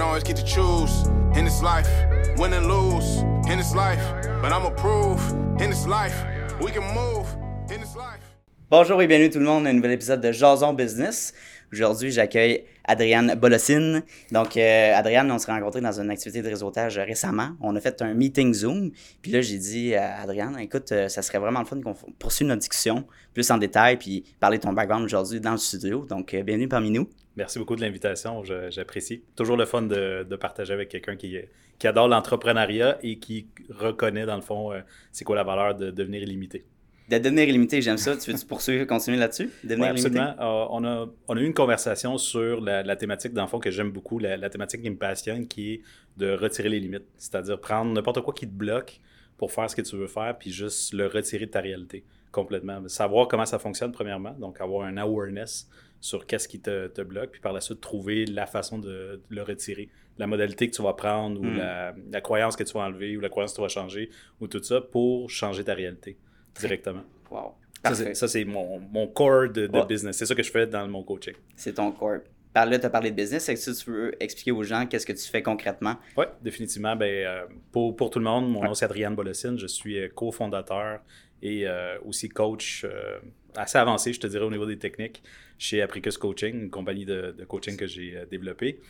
always get to choose in this life, win and lose in this life. But in this life, we can move in this life. Bonjour et bienvenue tout le monde à un nouvel épisode de Jason Business. Aujourd'hui, j'accueille Adriane Bolossine. Donc, euh, Adriane, on s'est rencontrés dans une activité de réseautage récemment. On a fait un meeting Zoom. Puis là, j'ai dit à Adriane, écoute, euh, ça serait vraiment le fun qu'on poursuive notre discussion plus en détail, puis parler de ton background aujourd'hui dans le studio. Donc, euh, bienvenue parmi nous. Merci beaucoup de l'invitation, j'apprécie. Toujours le fun de, de partager avec quelqu'un qui, qui adore l'entrepreneuriat et qui reconnaît, dans le fond, euh, c'est quoi la valeur de devenir illimité. De devenir illimité, j'aime ça. Tu veux-tu poursuivre, continuer là-dessus? Devenir Ouais, absolument. Euh, on, a, on a eu une conversation sur la, la thématique, dans le fond, que j'aime beaucoup, la, la thématique qui me passionne, qui est de retirer les limites. C'est-à-dire prendre n'importe quoi qui te bloque pour faire ce que tu veux faire, puis juste le retirer de ta réalité complètement. Savoir comment ça fonctionne, premièrement, donc avoir un awareness sur qu'est-ce qui te, te bloque, puis par la suite, trouver la façon de, de le retirer. La modalité que tu vas prendre, ou Mm. la, la croyance que tu vas enlever, ou la croyance que tu vas changer, ou tout ça, pour changer ta réalité directement. Wow. Ça, Parfait. c'est- Ça, c'est mon, mon core de, business. C'est ça que je fais dans mon coaching. C'est ton corps. Par là, tu as parlé de business. Est-ce que tu veux expliquer aux gens qu'est-ce que tu fais concrètement? Oui, définitivement. Ben, euh, pour, pour tout le monde, mon Ouais. nom c'est Adriane Bolossine. Je suis euh, cofondateur et euh, aussi coach euh, assez avancé, je te dirais, au niveau des techniques chez Apricus Coaching, une compagnie de, de coaching que j'ai euh, développée.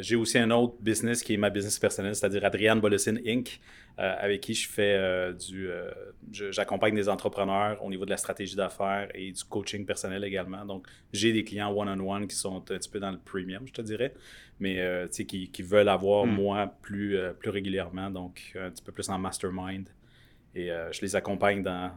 J'ai aussi un autre business qui est ma business personnelle, c'est-à-dire Adriane Bolossine Inc., avec qui je fais du. J'accompagne des entrepreneurs au niveau de la stratégie d'affaires et du coaching personnel également. Donc, j'ai des clients one-on-one qui sont un petit peu dans le premium, je te dirais, mais qui, qui veulent avoir Mm. moi plus, plus régulièrement, donc un petit peu plus en mastermind. Et euh, je les accompagne dans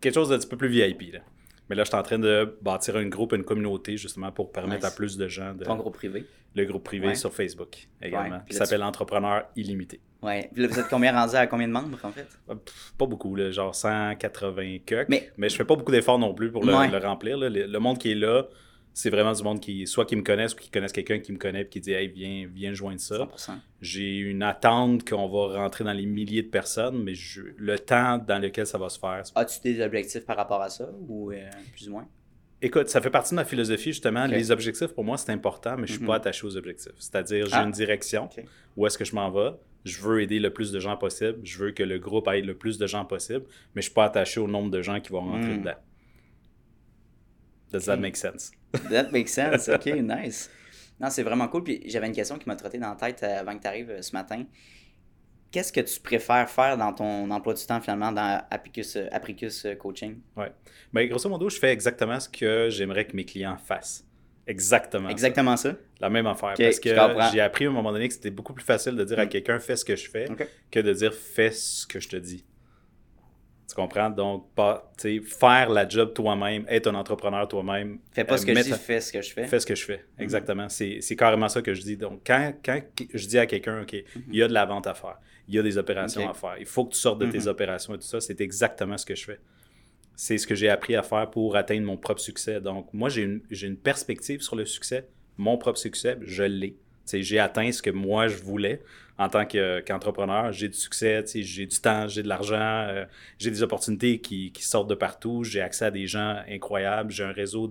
quelque chose d'un petit peu plus VIP. Là. Mais là, je suis en train de bâtir un groupe, une communauté, justement, pour permettre Nice. à plus de gens de. Ton groupe privé? Le groupe privé Ouais. sur Facebook également, Ouais. qui s'appelle Entrepreneur Illimité. Ouais. Puis là, vous êtes combien rendu à combien de membres, en fait? Euh, pff, Pas beaucoup, là, genre 180 cucks. Mais- Mais, je fais pas beaucoup d'efforts non plus pour le, Ouais. le remplir. là. Le, le monde qui est là, c'est vraiment du monde qui, soit qui me connaissent ou qui connaissent quelqu'un qui me connaît et qui dit Hey, viens, viens joindre ça. 100%. J'ai une attente qu'on va rentrer dans les milliers de personnes, mais je- le temps dans lequel ça va se faire. As-tu des objectifs par rapport à ça ou euh, plus ou moins? Écoute, ça fait partie de ma philosophie, justement. Les objectifs, pour moi, c'est important, mais je suis Mhm. pas attaché aux objectifs. C'est-à-dire, j'ai Ah. une direction. Où est-ce que je m'en vais? Je veux aider le plus de gens possible. Je veux que le groupe aide le plus de gens possible, mais je suis pas attaché au nombre de gens qui vont rentrer Mm. dedans. Does that make sense? That makes sense. OK, nice. Non, c'est vraiment cool. Puis j'avais une question qui m'a trotté dans la tête euh, avant que tu arrives ce matin. Qu'est-ce que tu préfères faire dans ton emploi du temps, finalement, dans Apricus, euh, Apricus euh, Coaching? Ouais. Ben, grosso modo, je fais exactement ce que j'aimerais que mes clients fassent. Exactement. Exactement ça? La même affaire. Parce que j'ai appris à un moment donné que c'était beaucoup plus facile de dire à Mm. quelqu'un fais ce que je fais que de dire fais ce que je te dis. Tu comprends? Donc, pas, faire la job toi-même, être un entrepreneur toi-même. Fais pas euh, ce que je dis, fais ce que je fais. Fais ce que je fais, exactement. C'est c'est carrément ça que je dis. Donc, quand, quand je dis à quelqu'un, OK, il y a de la vente à faire, il y a des opérations à faire, il faut que tu sortes de tes Mhm. opérations et tout ça, c'est exactement ce que je fais. C'est ce que j'ai appris à faire pour atteindre mon propre succès. Donc, moi, j'ai une, j'ai une perspective sur le succès. Mon propre succès, je l'ai. J'ai atteint ce que moi, je voulais en tant que- qu'entrepreneur. j'ai du succès, j'ai du temps, j'ai de l'argent, euh, j'ai des opportunités qui, qui sortent de partout, j'ai accès à des gens incroyables, j'ai un réseau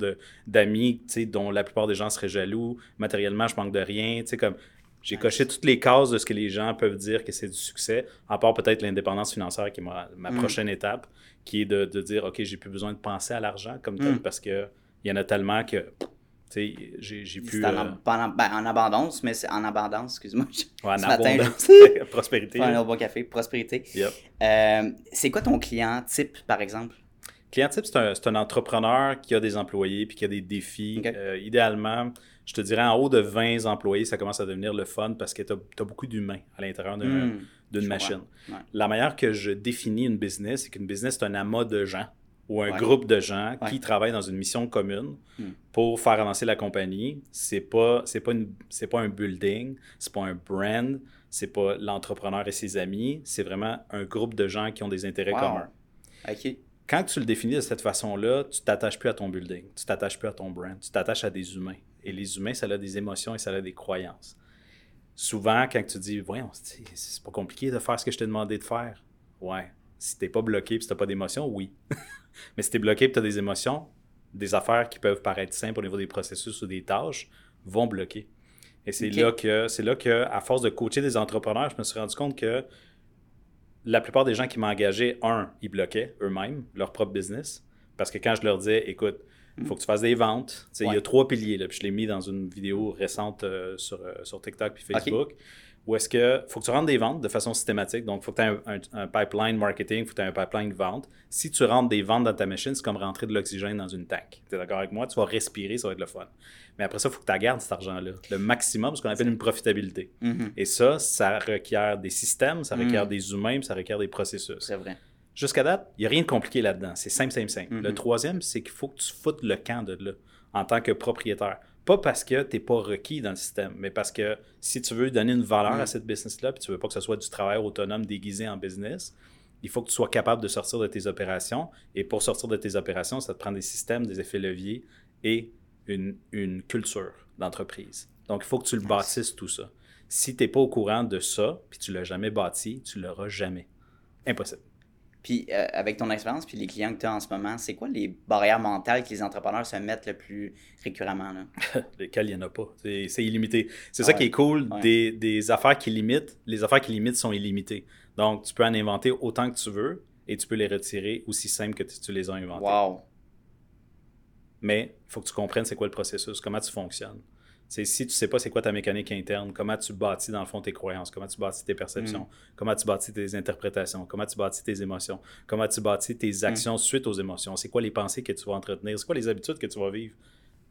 d'amis dont la plupart des gens seraient jaloux. Matériellement, je manque de rien. Comme, j'ai coché toutes les cases de ce que les gens peuvent dire que c'est du succès, à part peut-être l'indépendance financière qui est ma, ma Mm. prochaine étape, qui est de, de dire, OK, j'ai plus besoin de penser à l'argent comme tel Mm. parce qu'il y en a tellement que j'ai j'ai pu... C'est en, euh, ab- pas en, ben, en abondance, mais c'est en abondance, excuse-moi. ouais, en matin, abondance, prospérité. Un bon café, prospérité. Yep. Euh, c'est quoi ton client type, par exemple? Client type, c'est un, c'est un entrepreneur qui a des employés puis qui a des défis. Euh, idéalement, je te dirais en haut de 20 employés, ça commence à devenir le fun parce que tu as, beaucoup d'humains à l'intérieur Hmm, d'une machine. Ouais. La manière que je définis une business, c'est qu'une business, c'est un amas de gens ou un Ouais. groupe de gens Ouais. qui travaillent dans une mission commune Hmm. pour faire avancer la compagnie. C'est pas c'est pas une- c'est pas un building, c'est pas un brand, c'est pas l'entrepreneur et ses amis, c'est vraiment un groupe de gens qui ont des intérêts Wow. communs. OK. Quand tu le définis de cette façon-là, tu t'attaches plus à ton building, tu t'attaches plus à ton brand, tu t'attaches à des humains. Et les humains, ça a des émotions et ça a des croyances. Souvent, quand tu dis, voyons, c'est pas compliqué de faire ce que je t'ai demandé de faire. Ouais. Si t'es pas bloqué et tu n'as pas d'émotions, oui. Mais si tu es bloqué et tu as des émotions, des affaires qui peuvent paraître simples au niveau des processus ou des tâches vont bloquer. Et c'est là que, c'est là que, à force de coacher des entrepreneurs, je me suis rendu compte que la plupart des gens qui m'engageaient, un, ils bloquaient eux-mêmes leur propre business. Parce que quand je leur disais, écoute, il faut que tu fasses des ventes, tu sais, il y Ouais. a trois piliers, là, puis je l'ai mis dans une vidéo récente euh, sur, euh, sur TikTok puis Facebook, où est-ce que faut que tu rentres des ventes de façon systématique. Donc, il faut que tu aies un, un- un pipeline marketing, il faut que tu aies un pipeline de vente. Si tu rentres des ventes dans ta machine, c'est comme rentrer de l'oxygène dans une tank. Tu es d'accord avec moi? Tu vas respirer, ça va être le fun. Mais après ça, il faut que tu gardes cet argent-là, le maximum, ce qu'on appelle une profitabilité. Mhm. Et ça, ça requiert des systèmes, ça requiert Mm. des humains, ça requiert des processus. C'est vrai. Jusqu'à date, il n'y a rien de compliqué là-dedans. C'est simple, simple, simple. Le troisième, c'est qu'il faut que tu foutes le camp de là en tant que propriétaire. Pas parce que tu n'es pas requis dans le système, mais parce que si tu veux donner une valeur à cette business-là, puis tu veux pas que ce soit du travail autonome déguisé en business, il faut que tu sois capable de sortir de tes opérations. Et pour sortir de tes opérations, ça te prend des systèmes, des effets leviers et une, une culture d'entreprise. Donc, il faut que tu le bâtisses tout ça. Si tu n'es pas au courant de ça, puis tu l'as jamais bâti, tu l'auras jamais. Impossible. Puis euh, avec ton expérience puis les clients que tu as en ce moment, c'est quoi les barrières mentales que les entrepreneurs se mettent le plus récurremment là? lesquels il n'y en a pas. C'est illimité. C'est ça Ouais. qui est cool Ouais. des, des affaires qui limitent. Les affaires qui limitent sont illimitées. Donc, tu peux en inventer autant que tu veux et tu peux les retirer aussi simple que tu, tu les as inventées. Wow. Mais il faut que tu comprennes c'est quoi le processus, comment tu fonctionnes. C'est si tu sais pas c'est quoi ta mécanique interne, comment tu bâtis dans le fond tes croyances, comment tu bâtis tes perceptions, Mm. comment tu bâtis tes interprétations, comment tu bâtis tes émotions, comment tu bâtis tes Mm. actions suite aux émotions, c'est quoi les pensées que tu vas entretenir, c'est quoi les habitudes que tu vas vivre?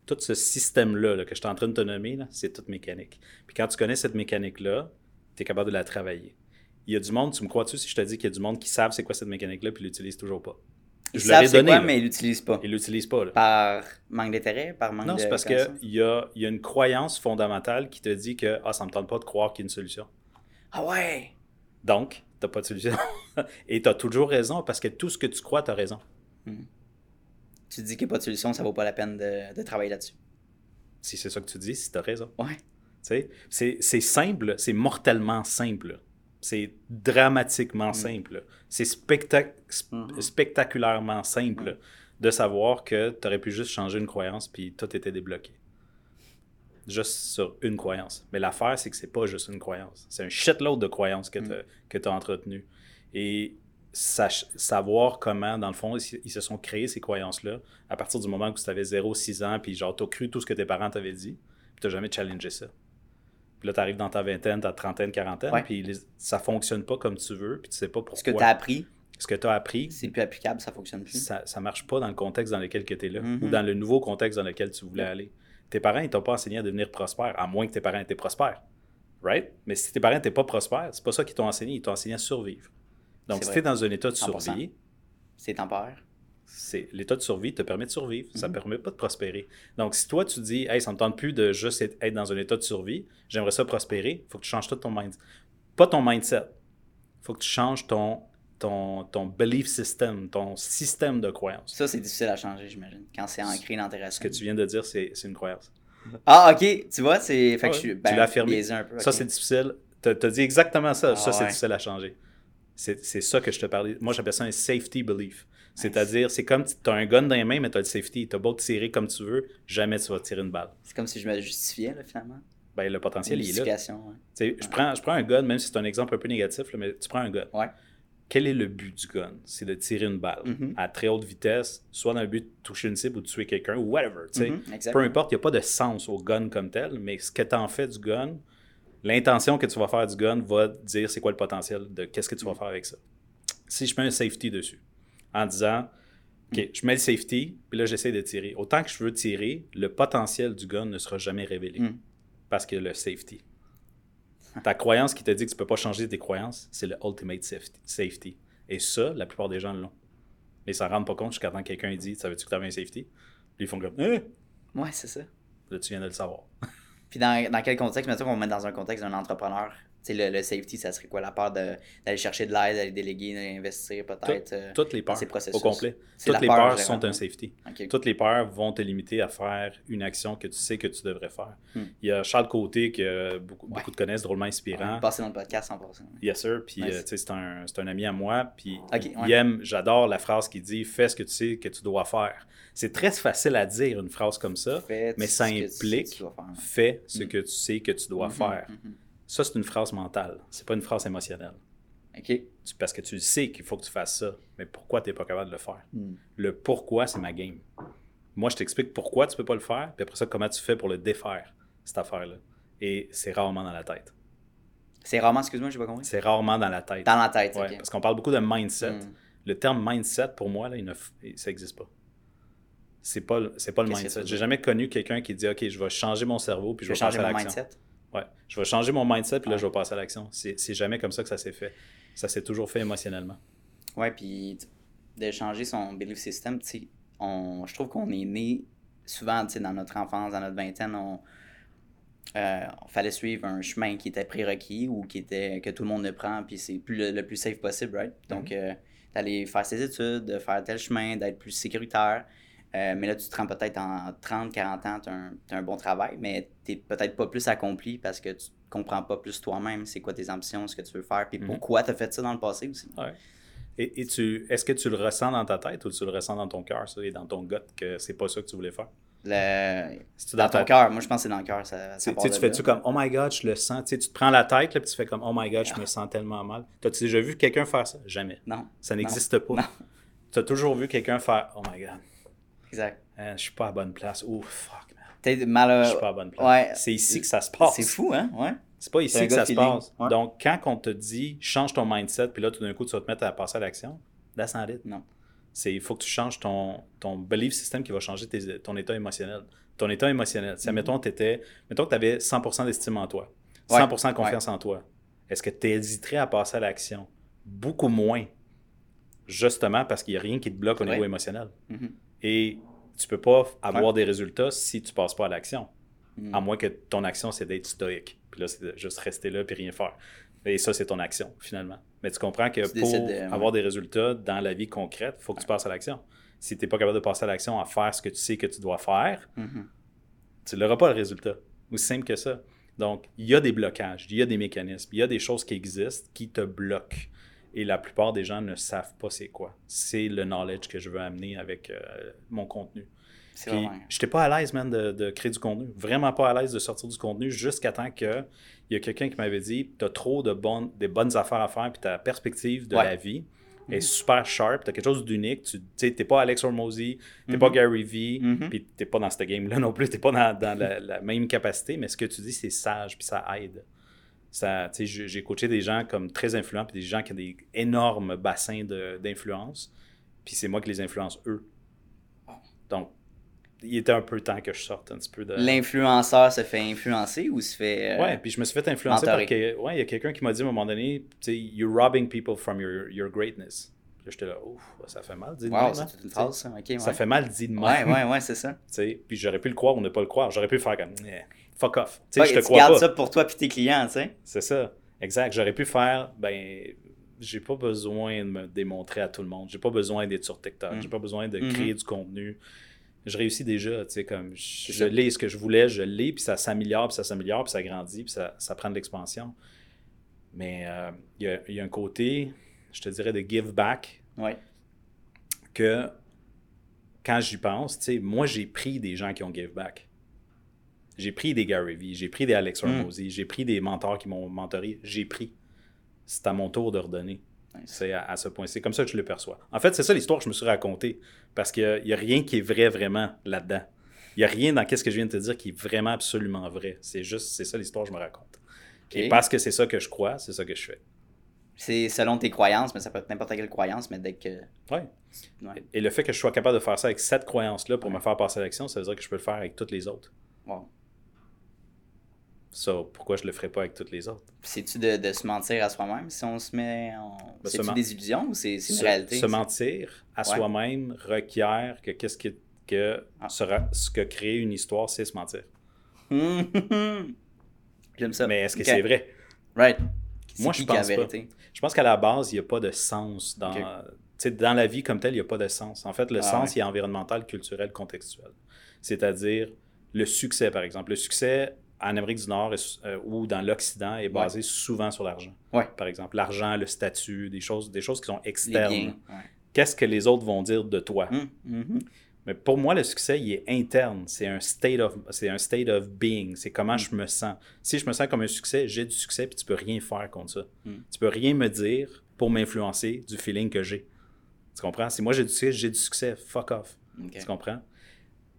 Tout ce système-là là, que je suis en train de te nommer, c'est toute mécanique. Puis quand tu connais cette mécanique-là, tu es capable de la travailler. Il y a du monde, tu me crois-tu si je te dis qu'il y a du monde qui savent c'est quoi cette mécanique-là puis l'utilise toujours pas? Je c'est donné, quoi, mais ils l'utilisent pas. Ils l'utilisent pas. là. Par manque d'intérêt, par manque Non, de c'est parce qu'il y a, y a une croyance fondamentale qui te dit que ah, ça me tente pas de croire qu'il y a une solution. Ah ouais! Donc, tu pas de solution. Et tu as toujours raison parce que tout ce que tu crois, tu as raison. Tu te dis qu'il n'y a pas de solution, ça vaut pas la peine de, de travailler là-dessus. Si c'est ça que tu dis, si tu as raison. Ouais. Tu c'est simple, c'est mortellement simple. C'est dramatiquement simple. C'est spectac- sp- Mhm. spectaculairement simple de savoir que tu aurais pu juste changer une croyance puis tout était débloqué. Juste sur une croyance. Mais l'affaire, c'est que c'est pas juste une croyance. C'est un shitload de croyances que tu as entretenues. Et sach- savoir comment, dans le fond, ils, se sont créés ces croyances-là à partir du moment où tu avais 0-6 ans, puis genre, tu as cru tout ce que tes parents t'avaient dit, puis tu n'as jamais challengé ça. Puis là, tu arrives dans ta vingtaine, ta trentaine, quarantaine, Ouais. puis les- ça fonctionne pas comme tu veux, puis tu sais pas pourquoi. Ce que tu as appris, Ce que tu as appris, c'est plus applicable, ça fonctionne plus. ça, ça marche pas dans le contexte dans lequel tu es là, ou dans le nouveau contexte dans lequel tu voulais aller. Tes parents, ils t'ont pas enseigné à devenir prospère, à moins que tes parents étaient prospères. Right? Mais si tes parents n'étaient pas prospères, c'est pas ça qu'ils t'ont enseigné, ils t'ont enseigné à survivre. Donc, si tu es dans un état de 100%. survie, C'est temporaire. C'est l'état de survie te permet de survivre. Ça ne Mhm. permet pas de prospérer. Donc, si toi, tu dis, hey, ça ne me tente plus de juste être, dans un état de survie, j'aimerais ça prospérer, il faut que tu changes tout ton mindset. Pas ton mindset. Il faut que tu changes ton, ton, ton belief system, ton système de croyance. Ça, c'est difficile à changer, j'imagine, quand c'est ancré dans tes Ce racines. que tu viens de dire, c'est une croyance. Ah, ok, tu vois, c'est. Fait que Ouais, je suis. tu Ben, l'as affirmé. un peu. Ça, c'est difficile. Tu as dit exactement ça. Ah ça, c'est ouais. difficile à changer. C'est c'est ça que je te parlais. Moi, j'appelle ça un safety belief. C'est-à-dire, c'est comme tu as un gun dans les mains, mais tu as le safety. Tu as beau tirer comme tu veux, jamais tu vas tirer une balle. C'est comme si je me justifiais, là, finalement. Ben, le potentiel, il est là. ouais. Tu sais, je, prends, je prends un gun, même si c'est un exemple un peu négatif, là, mais tu prends un gun. Ouais. Quel est le but du gun? C'est de tirer une balle Mhm. à très haute vitesse, soit dans le but de toucher une cible ou de tuer quelqu'un, ou whatever. exact. Peu importe, il n'y a pas de sens au gun comme tel, mais ce que tu en fais du gun, l'intention que tu vas faire du gun va dire c'est quoi le potentiel de qu'est-ce que tu vas faire avec ça. Si je mets un safety dessus, en disant, OK, je mets le safety, puis là, j'essaie de tirer. Autant que je veux tirer, le potentiel du gun ne sera jamais révélé Mm. parce qu'il y a le safety. Ta croyance qui te dit que tu peux pas changer tes croyances, c'est le ultimate safety-. Et ça, la plupart des gens l'ont. Mais ils s'en rendent pas compte jusqu'à temps que quelqu'un dit Savais-tu que tu avais un safety? Puis ils font comme Eh Ouais, c'est ça. Là, tu viens de le savoir. Puis dans, dans quel contexte, mettons qu'on met dans un contexte d'un entrepreneur le, le safety, ça serait quoi La peur d'aller chercher de l'aide, d'aller déléguer, d'investir peut-être euh, Toutes les peurs, ces au processus. complet. C'est Toutes les peur, peurs sont un safety. Toutes les peurs vont te limiter à faire une action que tu sais que tu devrais faire. Hmm. Il y a Charles Côté que beaucoup, Ouais. beaucoup de connaissent, drôlement inspirant. passer dans le podcast 100%. Yes, sir. Puis, Nice. euh, c'est un, un ami à moi. Puis, Ok, il ouais. aime, j'adore la phrase qui dit Fais ce que tu sais que tu dois faire. C'est très facile à dire une phrase comme ça, Fais mais ça implique. Fais ce Mm. que tu sais que tu dois Mhm, faire. Ça, c'est une phrase mentale. C'est pas une phrase émotionnelle. Ok. Parce que tu sais qu'il faut que tu fasses ça, mais pourquoi tu n'es pas capable de le faire? Hmm. Le pourquoi, c'est ma game. Moi, je t'explique pourquoi tu peux pas le faire, puis après ça, comment tu fais pour le défaire, cette affaire-là. Et c'est rarement dans la tête. C'est rarement, excuse-moi, j'ai pas compris. C'est rarement dans la tête. Dans la tête, Ouais, ok. Parce qu'on parle beaucoup de mindset. Hmm. Le terme mindset, pour moi, là, il ne ça n'existe pas. C'est pas, c'est pas le mindset. J'ai jamais connu quelqu'un qui dit OK, je vais changer mon cerveau puis Je je vais changer passer à l'action. Ouais. Je vais changer mon mindset puis là, je vais passer à l'action. C'est jamais comme ça que ça s'est fait. Ça s'est toujours fait émotionnellement. Ouais, puis de changer son belief system, tu sais, on, je trouve qu'on est né souvent, tu sais, dans notre enfance, dans notre vingtaine, on, euh, on fallait suivre un chemin qui était prérequis ou qui était que tout le monde le prend, puis c'est plus le, le plus safe possible, right? Donc, euh, d'aller faire ses études, de faire tel chemin, d'être plus sécuritaire. Euh, mais là, tu te rends peut-être en 30, 40 ans, tu as, un bon travail, mais tu peut-être pas plus accompli parce que tu comprends pas plus toi-même c'est quoi tes ambitions, ce que tu veux faire, puis Mhm. pourquoi tu as fait ça dans le passé aussi. Ouais. Et, et tu, est-ce que tu le ressens dans ta tête ou tu le ressens dans ton cœur, ça, et dans ton gut, que c'est pas ça que tu voulais faire? Le... Dans ton cœur, moi je pense que c'est dans le cœur. Ça, Tu ça tu fais-tu comme Oh my god, je le sens. Tu te prends la tête, là, puis tu fais comme Oh my god, je me sens tellement mal. T'as-tu déjà vu quelqu'un faire ça? Jamais. Non, Ça n'existe pas. Tu as toujours vu quelqu'un faire Oh my god, exact. hein, je suis pas à bonne place. Oh fuck, man. Peut-être mal. Je suis pas à bonne place. ouais. C'est ici que ça se passe. C'est fou, hein? Ouais. C'est pas ici que ça se passe. Ouais. Donc, quand on te dit change ton mindset, puis là, tout d'un coup, tu vas te mettre à passer à l'action, that's not it. Non. C'est il faut que tu changes ton, ton belief system qui va changer tes- ton état émotionnel. Ton état émotionnel. Si, admettons, t'étais- mettons que tu avais 100% d'estime en toi, Ouais. 100% de confiance en toi, est-ce que tu hésiterais à passer à l'action? Beaucoup moins. Justement parce qu'il n'y a rien qui te bloque au niveau émotionnel? Mhm. Et tu peux pas avoir Ouais. des résultats si tu passes pas à l'action. Mhm. À moins que ton action, c'est d'être stoïque. Puis là, c'est juste rester là puis rien faire. Et ça, c'est ton action, finalement. Mais tu comprends que Tu pour de- avoir des résultats dans la vie concrète, il faut que tu passes à l'action. Si tu n'es pas capable de passer à l'action à faire ce que tu sais que tu dois faire, Mhm. tu n'auras pas le résultat. Aussi simple que ça. Donc, il y a des blocages, il y a des mécanismes, il y a des choses qui existent qui te bloquent. Et la plupart des gens ne savent pas c'est quoi. C'est le knowledge que je veux amener avec euh, mon contenu. C'est Puis, j'étais pas à l'aise, man, de, de créer du contenu. Vraiment pas à l'aise de sortir du contenu jusqu'à temps que il y a quelqu'un qui m'avait dit tu as trop de bonnes, des bonnes affaires à faire, puis ta perspective de Ouais. la vie est super sharp, tu as quelque chose d'unique. Tu n'es pas Alex Hormozy, tu n'es Mhm. pas Gary Vee, Mhm. puis tu n'es pas dans ce game-là non plus, tu n'es pas dans, dans la, la même capacité, mais ce que tu dis, c'est sage, puis ça aide. Ça, j'ai coaché des gens comme très influents, puis des gens qui ont des énormes bassins d'influence, puis c'est moi qui les influence eux. Donc, il était un peu temps que je sorte un petit peu de. L'influenceur se fait influencer ou se fait. euh, Ouais, puis je me suis fait influencer mentoré. par que, ouais, il y a quelqu'un qui m'a dit à un moment donné, tu sais, you're robbing people from your, your greatness. Puis là, j'étais là, ouf, ça fait mal dit de Wow, même, c'est toute une phrase, ça. Ok, ouais. Ça fait mal dit de même. Ouais, ouais, ouais, c'est ça. Tu sais, puis j'aurais pu le croire ou ne pas le croire. J'aurais pu faire comme, Eh, fuck off. Ouais, je te tu crois gardes pas. ça pour toi et tes clients, tu sais. C'est ça. Exact. J'aurais pu faire, ben, j'ai pas besoin de me démontrer à tout le monde. J'ai pas besoin d'être sur TikTok. Mm. J'ai pas besoin de Mhm. créer du contenu. Je réussis déjà, tu sais, comme je, je l'ai ce que je voulais, je l'ai, puis ça s'améliore, puis ça s'améliore, puis ça grandit, puis ça, ça prend de l'expansion. Mais euh, il y, a, il y a un côté, je te dirais, de give back Ouais. que quand j'y pense, tu sais, moi j'ai pris des gens qui ont give back. J'ai pris des Gary Vee, j'ai pris des Alex Mm. Hormozy, j'ai pris des mentors qui m'ont mentoré, j'ai pris. C'est à mon tour de redonner. C'est à, à ce point. C'est comme ça que je le perçois. En fait, c'est ça l'histoire que je me suis racontée. Parce qu'il n'y a, rien qui est vrai vraiment là-dedans. Il n'y a rien dans ce que je viens de te dire qui est vraiment absolument vrai. C'est juste, c'est ça l'histoire que je me raconte. Et parce que c'est ça que je crois, c'est ça que je fais. C'est selon tes croyances, mais ça peut être n'importe quelle croyance, mais dès que. Ouais. Ouais. Et le fait que je sois capable de faire ça avec cette croyance-là pour me faire passer à l'action, ça veut dire que je peux le faire avec toutes les autres. Wow. Pourquoi je le ferais pas avec toutes les autres? C'est-tu de, de se mentir à soi-même si on se met en. Ben, C'est-tu des illusions ou c'est une réalité? se mentir à Ouais. soi-même requiert que qu'est-ce qui- que Ah. sera- ce que crée une histoire, c'est se mentir. Hum, hum, hum. J'aime ça. Mais est-ce que c'est vrai? Right. Moi, je pense pas. Je pense qu'à la base, il n'y a pas de sens dans, Ok. tu sais, dans la vie comme telle, il n'y a pas de sens. En fait, le Ah sens, ouais. il est environnemental, culturel, contextuel. C'est-à-dire le succès, par exemple. Le succès en Amérique du Nord euh, ou dans l'Occident est basé souvent sur l'argent. Ouais. Par exemple, l'argent, le statut, des choses, des choses qui sont externes. Ouais. Qu'est-ce que les autres vont dire de toi? Hum, mhm. Mais pour moi, le succès, il est interne. C'est un state of, c'est un state of being. C'est comment je me sens. Si je me sens comme un succès, j'ai du succès, puis tu peux rien faire contre ça. Mm. Tu peux rien me dire pour m'influencer du feeling que j'ai. Tu comprends? Si moi j'ai du succès, j'ai du succès. Fuck off. Tu comprends?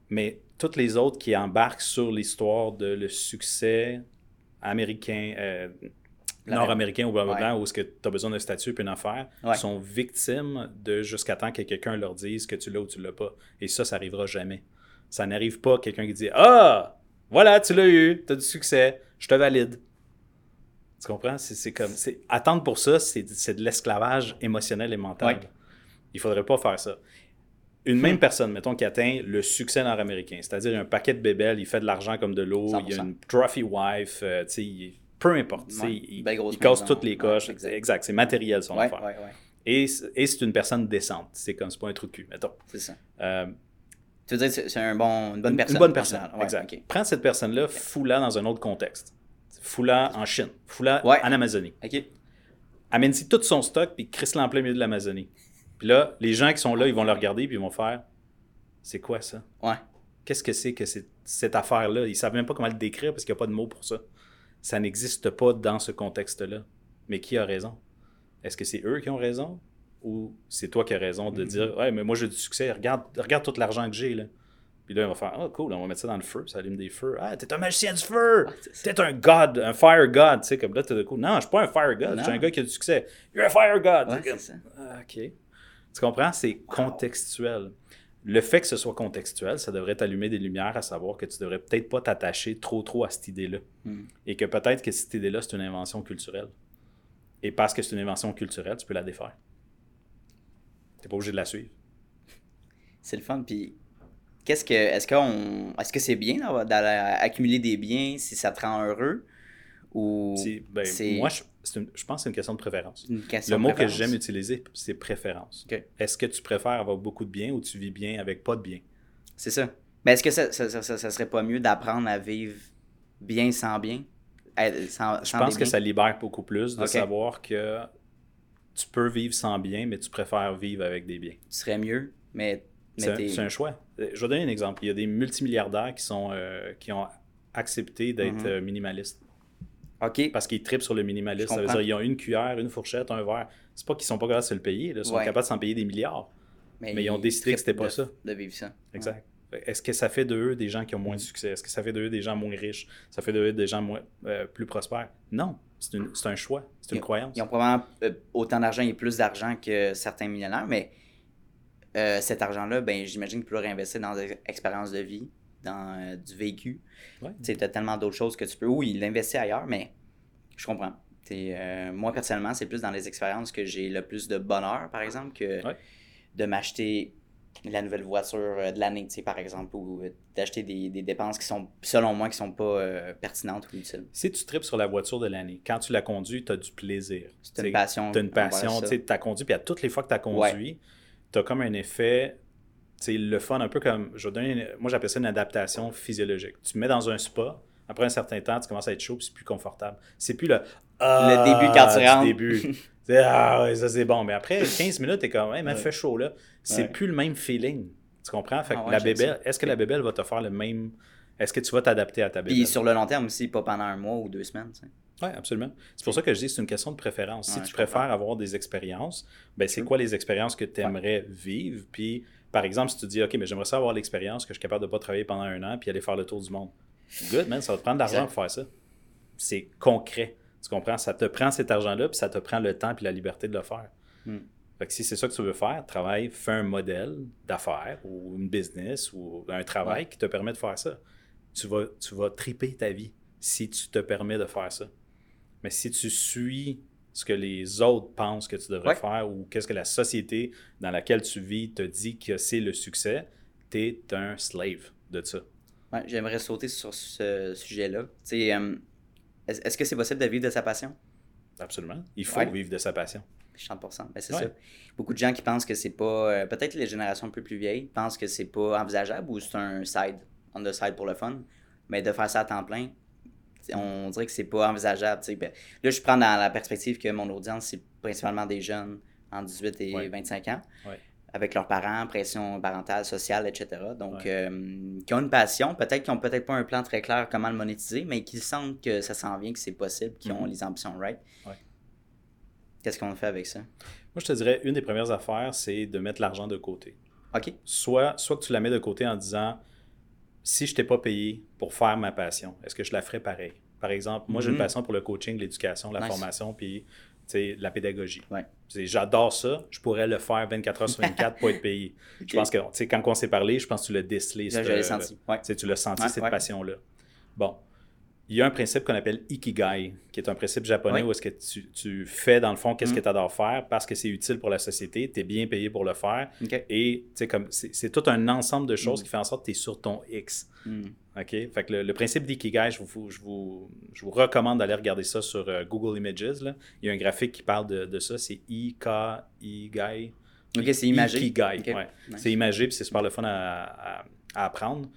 Mais toutes les autres qui embarquent sur l'histoire de le succès américain, euh, nord-américain ou blablabla, Ouais. où est-ce que tu as besoin d'un statut puis une affaire, Ouais. sont victimes de jusqu'à temps que quelqu'un leur dise que tu l'as ou tu l'as pas. Et ça, ça arrivera jamais. Ça n'arrive pas quelqu'un qui dit Ah, voilà, tu l'as eu, tu as du succès, je te valide. Tu comprends? C'est comme. Attendre pour ça, c'est c'est de l'esclavage émotionnel et mental. Ouais. Il faudrait pas faire ça. Une Hmm. même personne, mettons, qui atteint le succès nord-américain, c'est-à-dire il a un paquet de bébelles, il fait de l'argent comme de l'eau, il a 100%. une trophy wife, euh, tu sais, peu importe, Ouais, il, il casse toutes les coches. exact. exact, c'est matériel son Ouais, affaire. Et, c'est une personne décente, c'est comme, c'est pas un trou de cul, mettons. C'est ça. Euh, Tu veux dire que c'est c'est un bon, une bonne personne. Une bonne personne, exact. ok. Prends cette personne-là, fous-la dans un autre contexte. Fous-la en Chine, fous-la en Amazonie. Ok. amène-y tout son stock, puis crisse en plein milieu de l'Amazonie. Puis là, les gens qui sont là, ils vont le regarder, puis ils vont faire C'est quoi ça? Ouais. Qu'est-ce que c'est que cette affaire-là? Ils savent même pas comment le décrire parce qu'il n'y a pas de mots pour ça. Ça n'existe pas dans ce contexte-là. Mais qui a raison? Est-ce que c'est eux qui ont raison? Ou c'est toi qui as raison de dire Ouais, mais moi j'ai du succès, regarde, regarde tout l'argent que j'ai. là. Puis là, on va faire Ah, cool, on va mettre ça dans le feu, ça allume des feux. Ah, t'es un magicien du feu ça. T'es un god, un fire god. Tu sais, comme là, t'es de coup. Non, je suis pas un fire god, je suis un gars qui a du succès. You're a fire god. Ouais, c'est ça. ah, OK. Tu comprends? C'est contextuel. Le fait que ce soit contextuel, ça devrait t'allumer des lumières à savoir que tu devrais peut-être pas t'attacher trop trop à cette idée-là. Hmm. Et que peut-être que cette idée-là, c'est une invention culturelle. Et parce que c'est une invention culturelle, tu peux la défaire. T'es pas obligé de la suivre. C'est le fun. Puis, qu'est-ce que, est-ce qu'on, est-ce que c'est bien d'accumuler des biens si ça te rend heureux? Ou C'est- ben, moi, je, une- je pense que c'est une question de préférence. une question Le mot que j'aime utiliser, c'est préférence. Est-ce que tu préfères avoir beaucoup de biens ou tu vis bien avec pas de biens? C'est ça. Mais est-ce que ça, ça, ça, ça- ça serait pas mieux d'apprendre à vivre bien sans bien? Sans, Je pense que ça libère beaucoup plus de savoir que tu peux vivre sans biens, mais tu préfères vivre avec des biens. Tu serais mieux, mais, mais C'est un, choix. Euh, Je vais donner un exemple. Il y a des multimilliardaires qui, sont, euh, qui ont accepté d'être Mhm. euh, minimalistes OK. parce qu'ils tripent sur le minimalisme. Ça veut dire qu'ils ont une cuillère, une fourchette, un verre. C'est pas qu'ils sont pas capables de se le payer. là. Ils sont Ouais. capables de s'en payer des milliards. mais ils ont décidé que c'était pas de- ça. De vivre ça. Exact. Est-ce que ça fait d'eux des gens qui ont moins de succès? Est-ce que ça fait d'eux des gens moins riches? Ça fait d'eux des gens moins, euh, plus prospères? Non. C'est un choix. C'est une Ils- croyance. Ils ont probablement euh, autant d'argent et plus d'argent que certains millionnaires, mais euh, cet argent-là, ben, j'imagine qu'il peut le réinvestir dans des expériences de vie, dans euh, du vécu. Ouais. Tu as tellement d'autres choses que tu peux. Oui, il l'investit ailleurs, mais je comprends. Euh, moi, personnellement, c'est plus dans les expériences que j'ai le plus de bonheur, par exemple, que Ouais. de m'acheter la nouvelle voiture euh, de l'année, par exemple, ou d'acheter des, des dépenses qui sont, selon moi, qui sont pas euh, pertinentes ou utiles. Si tu tripes sur la voiture de l'année, quand tu la conduis, tu as du plaisir. C'est une passion. Tu as une passion. Tu as conduit, puis à toutes les fois que tu as conduit, tu as comme un effet. Sais, le fun, un peu comme. Je une- moi, j'appelle ça une adaptation physiologique. Tu te mets dans un spa, après un certain temps, tu commences à être chaud, puis c'est plus confortable. C'est plus le. Ah, début quand tu rentres. début. C'est, ah, ouais, ça c'est bon. Mais après 15 minutes, t'es comme, hey, mais Ouais. fait chaud là. C'est Ouais. plus le même feeling. Tu comprends? Fait que Ah la bébelle, est-ce que la bébelle va te faire le même. Est-ce que tu vas t'adapter à ta bébelle? Puis sur le long terme aussi, pas pendant un mois ou deux semaines. tu sais. Oui, absolument. C'est pour ça que je dis que c'est une question de préférence. si tu préfères comprends. avoir des expériences, ben c'est quoi les expériences que tu aimerais vivre? Puis, par exemple, si tu dis, OK, mais j'aimerais ça avoir l'expérience que je suis capable de ne pas travailler pendant un an puis aller faire le tour du monde. Good, man, ça va te prendre de l'argent pour faire ça. C'est concret. Tu comprends? Ça te prend cet argent-là, puis ça te prend le temps puis la liberté de le faire. Hmm. Fait que si c'est ça que tu veux faire, travaille, fais un modèle d'affaires ou une business ou un travail qui te permet de faire ça. Tu vas, tu vas triper ta vie si tu te permets de faire ça. Mais si tu suis ce que les autres pensent que tu devrais Ouais. faire ou qu'est-ce que la société dans laquelle tu vis te dit que c'est le succès, tu es un slave de ça. Ouais, J'aimerais sauter sur ce sujet-là. Euh, est- Est-ce que c'est possible de vivre de sa passion? Absolument. Il faut Ouais. vivre de sa passion. 100%. Ben, c'est ça. Beaucoup de gens qui pensent que c'est pas. euh, Peut-être les générations un peu plus vieilles pensent que c'est pas envisageable ou c'est un side, on the side pour le fun. Mais de faire ça à temps plein, on dirait que c'est pas envisageable. Ben, là, je prends dans la perspective que mon audience, c'est principalement des jeunes en 18 et Ouais. 25 ans. Ouais. Avec leurs parents, pression parentale, sociale, etc. Donc, Ouais. euh, qui ont une passion, peut-être qu'ils ont peut-être pas un plan très clair comment le monétiser, mais qu'ils sentent que ça s'en vient, que c'est possible, qu'ils ont Mhm. les ambitions right. Qu'est-ce qu'on fait avec ça? Moi, je te dirais, une des premières affaires, c'est de mettre l'argent de côté. OK. Soit, soit que tu la mets de côté en disant, si je t'ai pas payé pour faire ma passion, est-ce que je la ferais pareil? Par exemple, moi, j'ai une Mhm. passion pour le coaching, l'éducation, la Nice. formation, puis la pédagogie. Ouais. J'adore ça. Je pourrais le faire 24 heures sur 24 pour être payé. Je pense que, quand on s'est parlé, je pense que tu l'as décelé. Je, je l'ai senti. Ouais. tu l'as senti, Ouais, cette passion-là. Bon. Il y a un principe qu'on appelle Ikigai, qui est un principe japonais où est-ce que tu, tu fais, dans le fond, qu'est-ce Mm. que tu adores faire parce que c'est utile pour la société, tu es bien payé pour le faire. OK. Et comme c'est c'est tout un ensemble de choses Mm. qui fait en sorte que tu es sur ton X. Hmm. OK? Fait que le, le principe d'Ikigai, je vous, je, vous, je vous recommande d'aller regarder ça sur euh, Google Images. là. Il y a un graphique qui parle de, de ça. C'est I-K-I-Gai. Ok, c'est imagé. Ikigai, ouais. nice. C'est imagé, puis c'est super le fun à, à- à apprendre.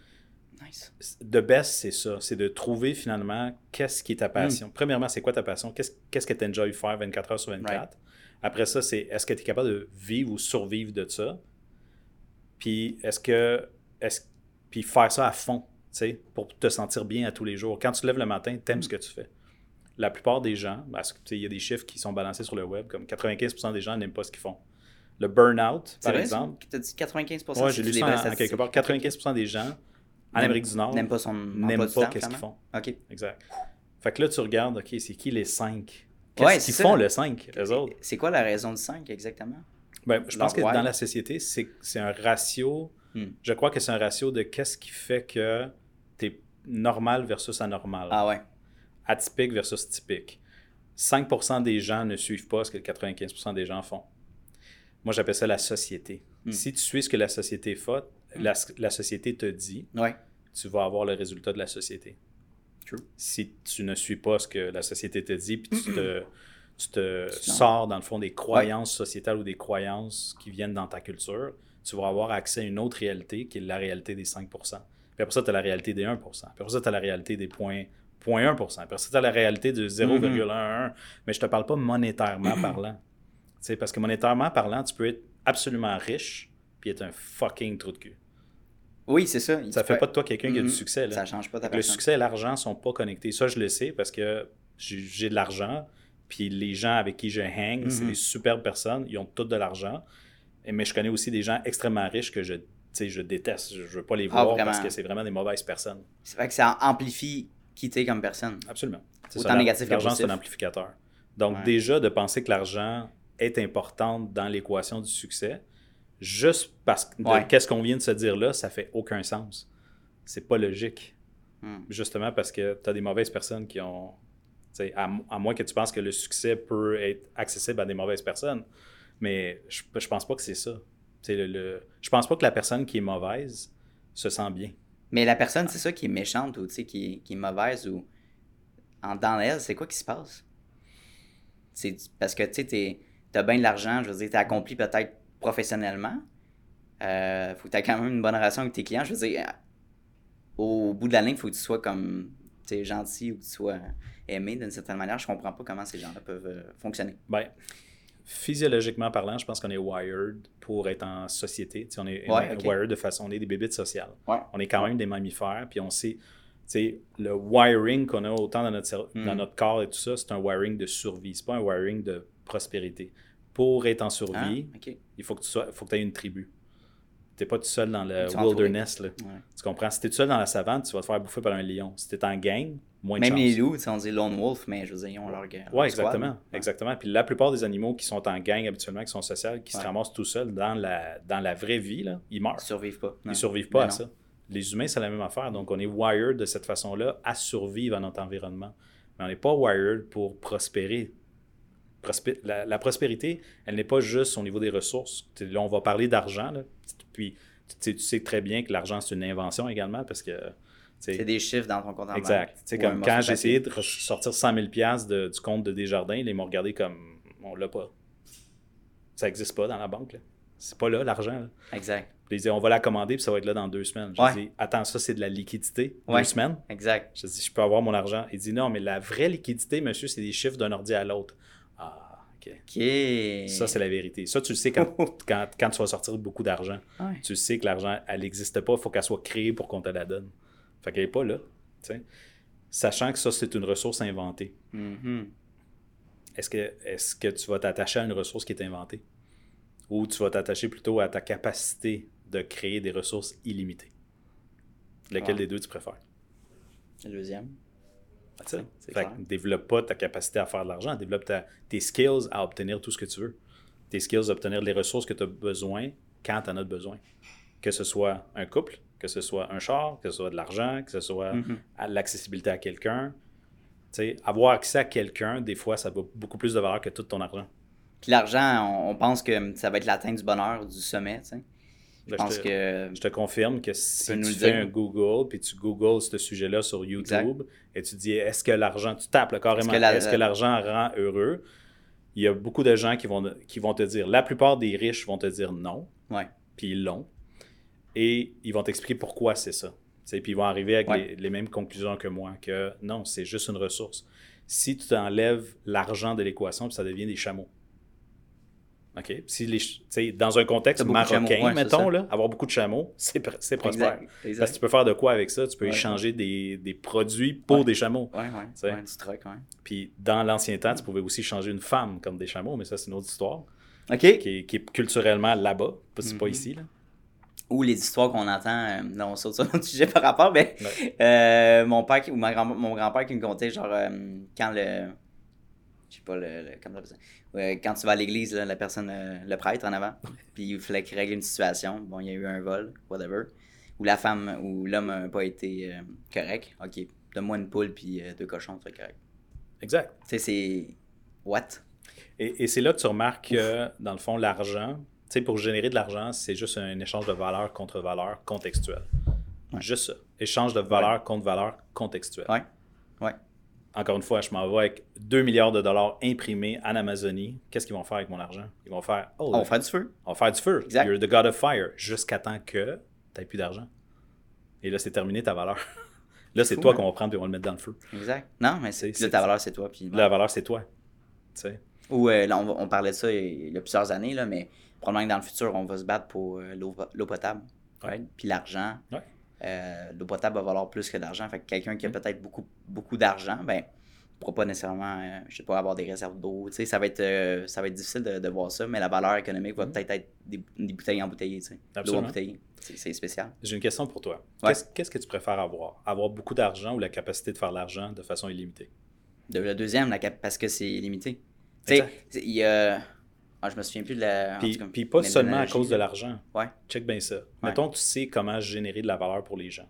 Nice. De best, c'est ça. C'est de trouver finalement qu'est-ce qui est ta Mm. passion. Premièrement, c'est quoi ta passion? Qu'est-ce qu'est-ce que tu enjoy faire 24 heures sur 24? Après ça, c'est est-ce que tu es capable de vivre ou survivre de ça? Puis est-ce que. Est puis faire ça à fond, tu sais, pour te sentir bien à tous les jours. Quand tu te lèves le matin, tu aimes ce que tu fais. La plupart des gens, parce que tu sais, il y a des chiffres qui sont balancés sur le web, comme 95% des gens n'aiment pas ce qu'ils font. Le burn-out, par vrai, exemple. Tu as dit 95 Ouais, si j'ai lu ça vraies en- en quelque part. 95% des gens en Amérique du Nord N'aiment pas son n'aiment pas qu'est-ce qu'ils font. OK. Exact. Fait que là, tu regardes, OK, c'est qui les 5? Qu'est-ce Ouais, qu'ils font le 5, eux autres? C'est quoi la raison du 5 exactement? Ben, je pense que dans la société, c'est c'est un ratio. Hmm. Je crois que c'est un ratio de qu'est-ce qui fait que tu es normal versus anormal. Ah ouais. Atypique versus typique. 5% des gens ne suivent pas ce que 95% des gens font. Moi, j'appelle ça la société. Hmm. Si tu suis ce que la société fait, la, la société te dit, Ouais. tu vas avoir le résultat de la société. True. Si tu ne suis pas ce que la société te dit, puis tu te, tu sors, dans le fond, des croyances sociétales ou des croyances qui viennent dans ta culture, tu vas avoir accès à une autre réalité qui est la réalité des 5% Puis après ça, tu as la réalité des 1% Puis après ça, tu as la réalité des points, 0.1% Après ça, tu as la réalité de 0,11 Mais je te parle pas monétairement parlant. Tu sais, parce que monétairement parlant, tu peux être absolument riche puis être un fucking trou de cul. Oui, c'est ça. Ça fait pas de toi quelqu'un qui a du Mhm. succès. Là. Ça change pas ta que Le personne. succès et l'argent sont pas connectés. Ça, je le sais parce que j'ai de l'argent. Puis les gens avec qui je hang, c'est Mhm. des superbes personnes. Ils ont tous de l'argent. Mais je connais aussi des gens extrêmement riches que je, je déteste. Je veux pas les Ah, voir parce que c'est vraiment des mauvaises personnes. C'est vrai que ça amplifie qui t'es comme personne. Absolument. C'est Autant ça, négatif que L'argent, c'est un amplificateur. Donc, Ouais. déjà, de penser que l'argent est important dans l'équation du succès, juste parce que Ouais. qu'est-ce qu'on vient de se dire là, ça fait aucun sens. C'est pas logique. Hmm. Justement parce que tu as des mauvaises personnes qui ont. À, à moins que tu penses que le succès peut être accessible à des mauvaises personnes. Mais je, je pense pas que c'est ça. Le, le- je pense pas que la personne qui est mauvaise se sent bien. Mais la personne, c'est ça qui est méchante ou qui, est- qui est mauvaise ou en dans elle, c'est quoi qui se passe? C'est parce que tu sais, t'as bien de l'argent, je veux dire, t'es accompli peut-être professionnellement. Euh, faut que t'aies quand même une bonne relation avec tes clients. Je veux dire, euh, au bout de la ligne, il faut que tu sois comme tu gentil ou que tu sois aimé d'une certaine manière. Je comprends pas comment ces gens-là peuvent euh, fonctionner. Ben, physiologiquement parlant, je pense qu'on est wired pour être en société. Tu sais, on est Ouais, wired de façon, on est des bébites sociales. Ouais. On est quand même des mammifères, puis on sait, tu sais, le wiring qu'on a autant dans notre, cerveau- Mm. dans notre corps et tout ça, c'est un wiring de survie, c'est pas un wiring de prospérité. Pour être en Ah, survie, ok. il faut que tu sois, faut que aies une tribu. Tu n'es pas tout seul dans le wilderness. Là. Ouais. Tu comprends? Si tu es tout seul dans la savane, tu vas te faire bouffer par un lion. Si tu es en gang, moins de Même les loups, on dit lone wolf, mais je veux dire, ils ont leur leur Oui, exactement. Exactement. Puis la plupart des animaux qui sont en gang habituellement, qui sont sociaux, qui se ramassent tout seuls dans la, dans la vraie vie, là, ils meurent. Ils survivent pas. Ils Non. survivent pas Mais à non. ça. Les humains, c'est la même affaire. Donc, on est wired de cette façon-là à survivre à notre environnement. Mais on n'est pas wired pour prospérer. Prospé- la, la prospérité, elle n'est pas juste au niveau des ressources. Là, on va parler d'argent. Puis, tu sais, très bien que l'argent, c'est une invention également parce que C'est des chiffres dans ton compte en banque. Exact. Comme quand j'ai essayé de sortir 100 000 piastres de- du compte de Desjardins, ils m'ont regardé comme on l'a pas. Ça n'existe pas dans la banque. C'est pas là l'argent. Exact. Puis ils disaient on va la commander puis ça va être là dans deux semaines. Je Ouais. dis attends, ça c'est de la liquidité? Ouais. Deux semaines? Exact. Je dis je peux avoir mon argent? Il dit non, mais la vraie liquidité, monsieur, c'est des chiffres d'un ordi à l'autre. Ça, c'est la vérité. Ça, tu le sais quand, quand, quand tu vas sortir beaucoup d'argent. Ouais. Tu sais que l'argent, elle n'existe pas. Il faut qu'elle soit créée pour qu'on te la donne. Fait qu'elle n'est pas là. tu sais. Sachant que ça, c'est une ressource inventée. Mhm. Est-ce que, est que tu vas t'attacher à une ressource qui est inventée? Ou tu vas t'attacher plutôt à ta capacité de créer des ressources illimitées? Lequel Ah. des deux tu préfères? Le deuxième. Fait clair. que développe pas ta capacité à faire de l'argent, développe ta- tes skills à obtenir tout ce que tu veux. Tes skills à obtenir les ressources que tu as besoin quand tu en as besoin. Que ce soit un couple, que ce soit un char, que ce soit de l'argent, que ce soit Mhm. à l'accessibilité à quelqu'un. Tu sais, avoir accès à quelqu'un, des fois, ça a beaucoup plus de valeur que tout ton argent. Puis l'argent, on, pense que ça va être l'atteinte du bonheur, du sommet, tu Je pense te, que... je te confirme que si tu, fais un Google, puis tu googles ce sujet-là sur YouTube, et tu dis est-ce que l'argent, tu tapes là, carrément, Est-ce que la- est-ce que l'argent rend heureux? Il y a beaucoup de gens qui vont, qui vont te dire, la plupart des riches vont te dire non, Ouais. puis ils l'ont, et ils vont t'expliquer pourquoi c'est ça. Puis ils vont arriver avec Ouais. les, les mêmes conclusions que moi, que non, c'est juste une ressource. Si tu enlèves l'argent de l'équation, puis ça devient des chameaux. OK? Si les, dans un contexte chameaux, marocain, ouais, mettons, là, avoir beaucoup de chameaux, c'est pr- c'est prospère. Exact. Parce que tu peux faire de quoi avec ça? Tu peux Ouais. échanger des, des produits pour Ouais. des chameaux. Ouais. sais. ouais, du truc, ouais. Puis dans l'ancien temps, tu pouvais aussi changer une femme comme des chameaux, mais ça, c'est une autre histoire, OK. qui est, qui est culturellement là-bas, c'est pas Mhm. ici. Là. Ou les histoires qu'on entend, euh, non, on saute sur un sujet par rapport, mais euh, mon père qui- ou ma grand- mon grand-père qui me contait, genre, euh, quand le. Je sais pas, le, le- comment ça? Quand tu vas à l'église, la personne, euh, le prêtre en avant, puis il fallait qu'il règle une situation. Bon, il y a eu un vol, whatever. Ou la femme, ou l'homme n'a pas été euh, correct. Ok, donne-moi une poule, puis euh, deux cochons, c'est correct. Exact. Tu sais, c'est. What? Et, et c'est là que tu remarques que, dans le fond, l'argent, tu sais, pour générer de l'argent, c'est juste un échange de valeur contre valeur contextuelle. Ouais. Juste ça. Échange de valeur contre valeur contextuelle. Ouais. Ouais. Encore une fois, je m'en vais avec 2 milliards de dollars imprimés en Amazonie. Qu'est-ce qu'ils vont faire avec mon argent? Ils vont faire, oh, On va faire du feu. on va faire du feu. Exact. You're the god of fire. Jusqu'à temps que tu n'aies plus d'argent. Et là, c'est terminé ta valeur. là, c'est toi hein? qu'on va prendre et on va le mettre dans le feu. Exact. Non, mais c'est. Ta valeur, c'est toi. Puis, La valeur, c'est toi. Tu sais. Ou euh, là, on, parlait de ça il y a plusieurs années, là, mais probablement que dans le futur, on va se battre pour euh, l'eau potable. Ouais. right? Puis l'argent. Ouais. Euh, l'eau potable va valoir plus que de l'argent. Fait que quelqu'un Mm. qui a peut-être beaucoup, beaucoup d'argent, ben, ne pourra pas nécessairement, euh, je sais pas, avoir des réserves d'eau. Tu sais, ça va être, euh, ça va être difficile de, de voir ça, mais la valeur économique va peut-être être des, des bouteilles embouteillées. L'eau Mm. Absolument. embouteillée. C'est spécial. J'ai une question pour toi. Ouais. Qu'est-ce que tu préfères avoir? Avoir beaucoup d'argent ou la capacité de faire l'argent de façon illimitée? De, le deuxième, la parce que c'est limité. Tu sais, il y a. Ah, je me souviens plus de la. Puis, cas, puis pas seulement à cause de l'argent. Ouais. Check bien ça. Mettons que tu sais comment générer de la valeur pour les gens.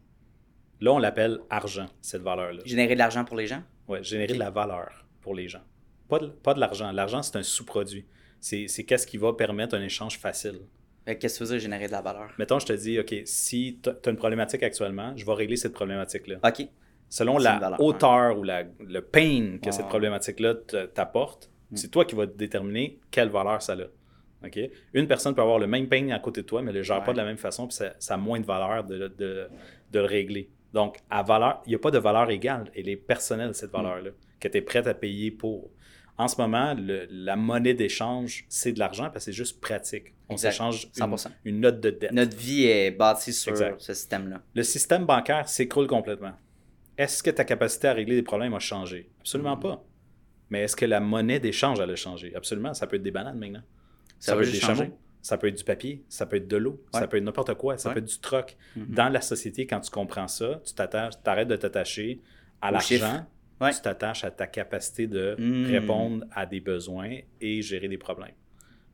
Là, on l'appelle argent, cette valeur-là. Générer de l'argent pour les gens? Ouais, générer de la valeur pour les gens. Pas de, pas de l'argent. L'argent, c'est un sous-produit. C'est c'est qu'est-ce qui va permettre un échange facile. Qu'est-ce que tu veux dire, générer de la valeur? Mettons, je te dis, OK, si tu as une problématique actuellement, je vais régler cette problématique-là. OK. Selon la valeur, hauteur ou la, le pain que cette problématique-là te- t'apporte. C'est toi qui vas déterminer quelle valeur ça a. Une personne peut avoir le même pain à côté de toi, mais ne le gère Ouais. pas de la même façon, puis ça, ça a moins de valeur de, de- de le régler. Donc, à valeur, il n'y a pas de valeur égale. Elle est personnelle, cette Mm. valeur-là, que tu es prête à payer pour. En ce moment, le- la monnaie d'échange, c'est de l'argent parce que c'est juste pratique. On s'échange une, 100%. une note de dette. Notre vie est bâtie sur Exact. ce système-là. Le système bancaire s'écroule complètement. Est-ce que ta capacité à régler des problèmes a changé? Absolument Mm. pas. Mais est-ce que la monnaie d'échange, elle a changé? Absolument. Ça peut être des bananes maintenant. Ça peut être des changer. chameaux. Ça peut être du papier. Ça peut être de l'eau. Ouais. Ça peut être n'importe quoi. Ça Ouais. peut être du troc. Mhm. Dans la société, quand tu comprends ça, tu t'attaches, arrêtes de t'attacher à l'argent. Ouais. Tu t'attaches à ta capacité de Mm. répondre à des besoins et gérer des problèmes.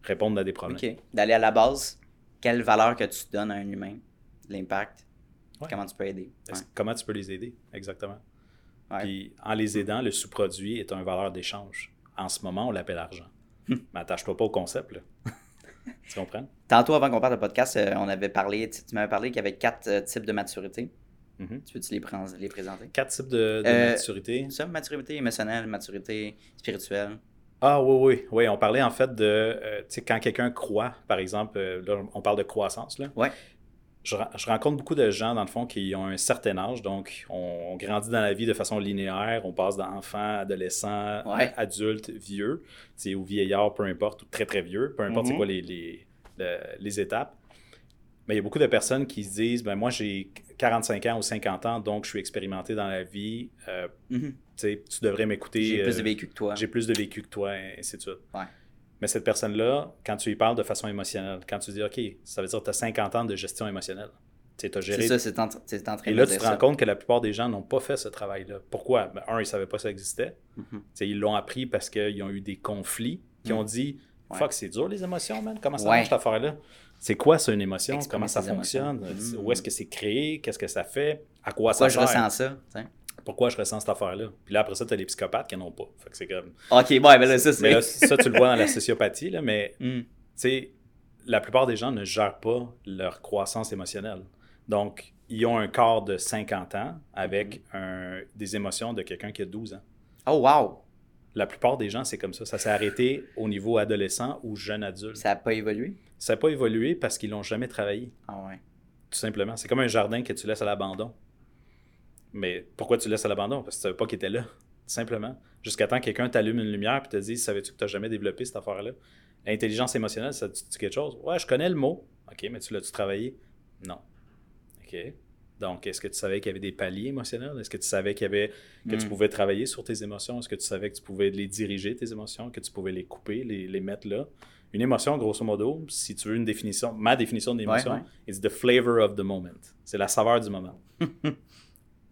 Répondre à des problèmes. D'aller à la base, quelle valeur que tu donnes à un humain, l'impact, comment tu peux aider? Comment tu peux les aider? Exactement. Ouais. Puis en les aidant, le sous-produit est une valeur d'échange. En ce moment, on l'appelle argent. Hmm. Mais attache-toi pas au concept. Là. tu comprends? Tantôt, avant qu'on parte le podcast, euh, on avait parlé, tu, m'avais parlé qu'il y avait quatre euh, types de maturité. Mhm. Tu peux-tu les, présenter? Quatre types de, de Euh, maturité. Ça, maturité émotionnelle, maturité spirituelle. Ah oui, oui, oui. On parlait en fait de, euh, tu sais, quand quelqu'un croit, par exemple, euh, là, on parle de croissance, là. Ouais. Je, rencontre beaucoup de gens, dans le fond, qui ont un certain âge. Donc, on, on grandit dans la vie de façon linéaire. On passe d'enfant, adolescent, Ouais. adulte, vieux, ou vieillard, peu importe, ou très, très vieux, peu importe c'est Mhm. quoi les, les, le- les étapes. Mais il y a beaucoup de personnes qui se disent, ben moi, j'ai 45 ans ou 50 ans, donc je suis expérimenté dans la vie. Euh, Mhm. tu devrais m'écouter. J'ai plus de euh, vécu que toi. j'ai plus de vécu que toi, et ainsi de suite. Ouais. Mais cette personne-là, quand tu lui parles de façon émotionnelle, quand tu dis, OK, ça veut dire que tu as 50 ans de gestion émotionnelle. Tu as C'est géré. ça, c'est en, c'est en train Et là, tu te rends ça. compte que la plupart des gens n'ont pas fait ce travail-là. Pourquoi? Ben, un, ils ne savaient pas que ça existait. Mhm. Sais, Ils l'ont appris parce qu'ils ont eu des conflits qui Mhm. ont dit Ouais. Fuck, c'est dur les émotions, man. Comment ça Ouais. marche cette affaire-là? C'est quoi ça, une émotion? Exprimer Comment ça fonctionne? Mhm. Où est-ce que c'est créé? Qu'est-ce que ça fait? À quoi Pourquoi je ça sert? ressens ça? t'sais? Pourquoi je ressens cette affaire-là? Puis là, après ça, tu as les psychopathes qui n'en ont pas. Fait que c'est comme. Ok, ouais, ben là, ça, c'est. Mais là, ça, tu le vois dans la sociopathie, là, mais Hmm. tu sais, la plupart des gens ne gèrent pas leur croissance émotionnelle. Donc, ils ont un corps de 50 ans avec un- des émotions de quelqu'un qui a 12 ans. Oh, wow! La plupart des gens, c'est comme ça. Ça s'est arrêté au niveau adolescent ou jeune adulte. Ça n'a pas évolué? Ça n'a pas évolué parce qu'ils l'ont jamais travaillé, Ah ouais. tout simplement. C'est comme un jardin que tu laisses à l'abandon. Mais pourquoi tu laisses à l'abandon? Parce que tu savais pas qu'il était là, simplement. Jusqu'à temps que quelqu'un t'allume une lumière et te dise Savais-tu que tu n'as jamais développé cette affaire-là? L'intelligence émotionnelle, ça te dit quelque chose? Ouais, je connais le mot. OK, mais tu l'as-tu travaillé? Non. OK. Donc, est-ce que tu savais qu'il y avait des paliers émotionnels? Est-ce que tu savais qu'il y avait que tu Mm. pouvais travailler sur tes émotions? Est-ce que tu savais que tu pouvais les diriger, tes émotions, que tu pouvais les couper, les, les mettre là? Une émotion, grosso modo, si tu veux une définition, ma définition d'émotion, Ouais, ouais. it's the flavor of the moment. C'est la saveur du moment.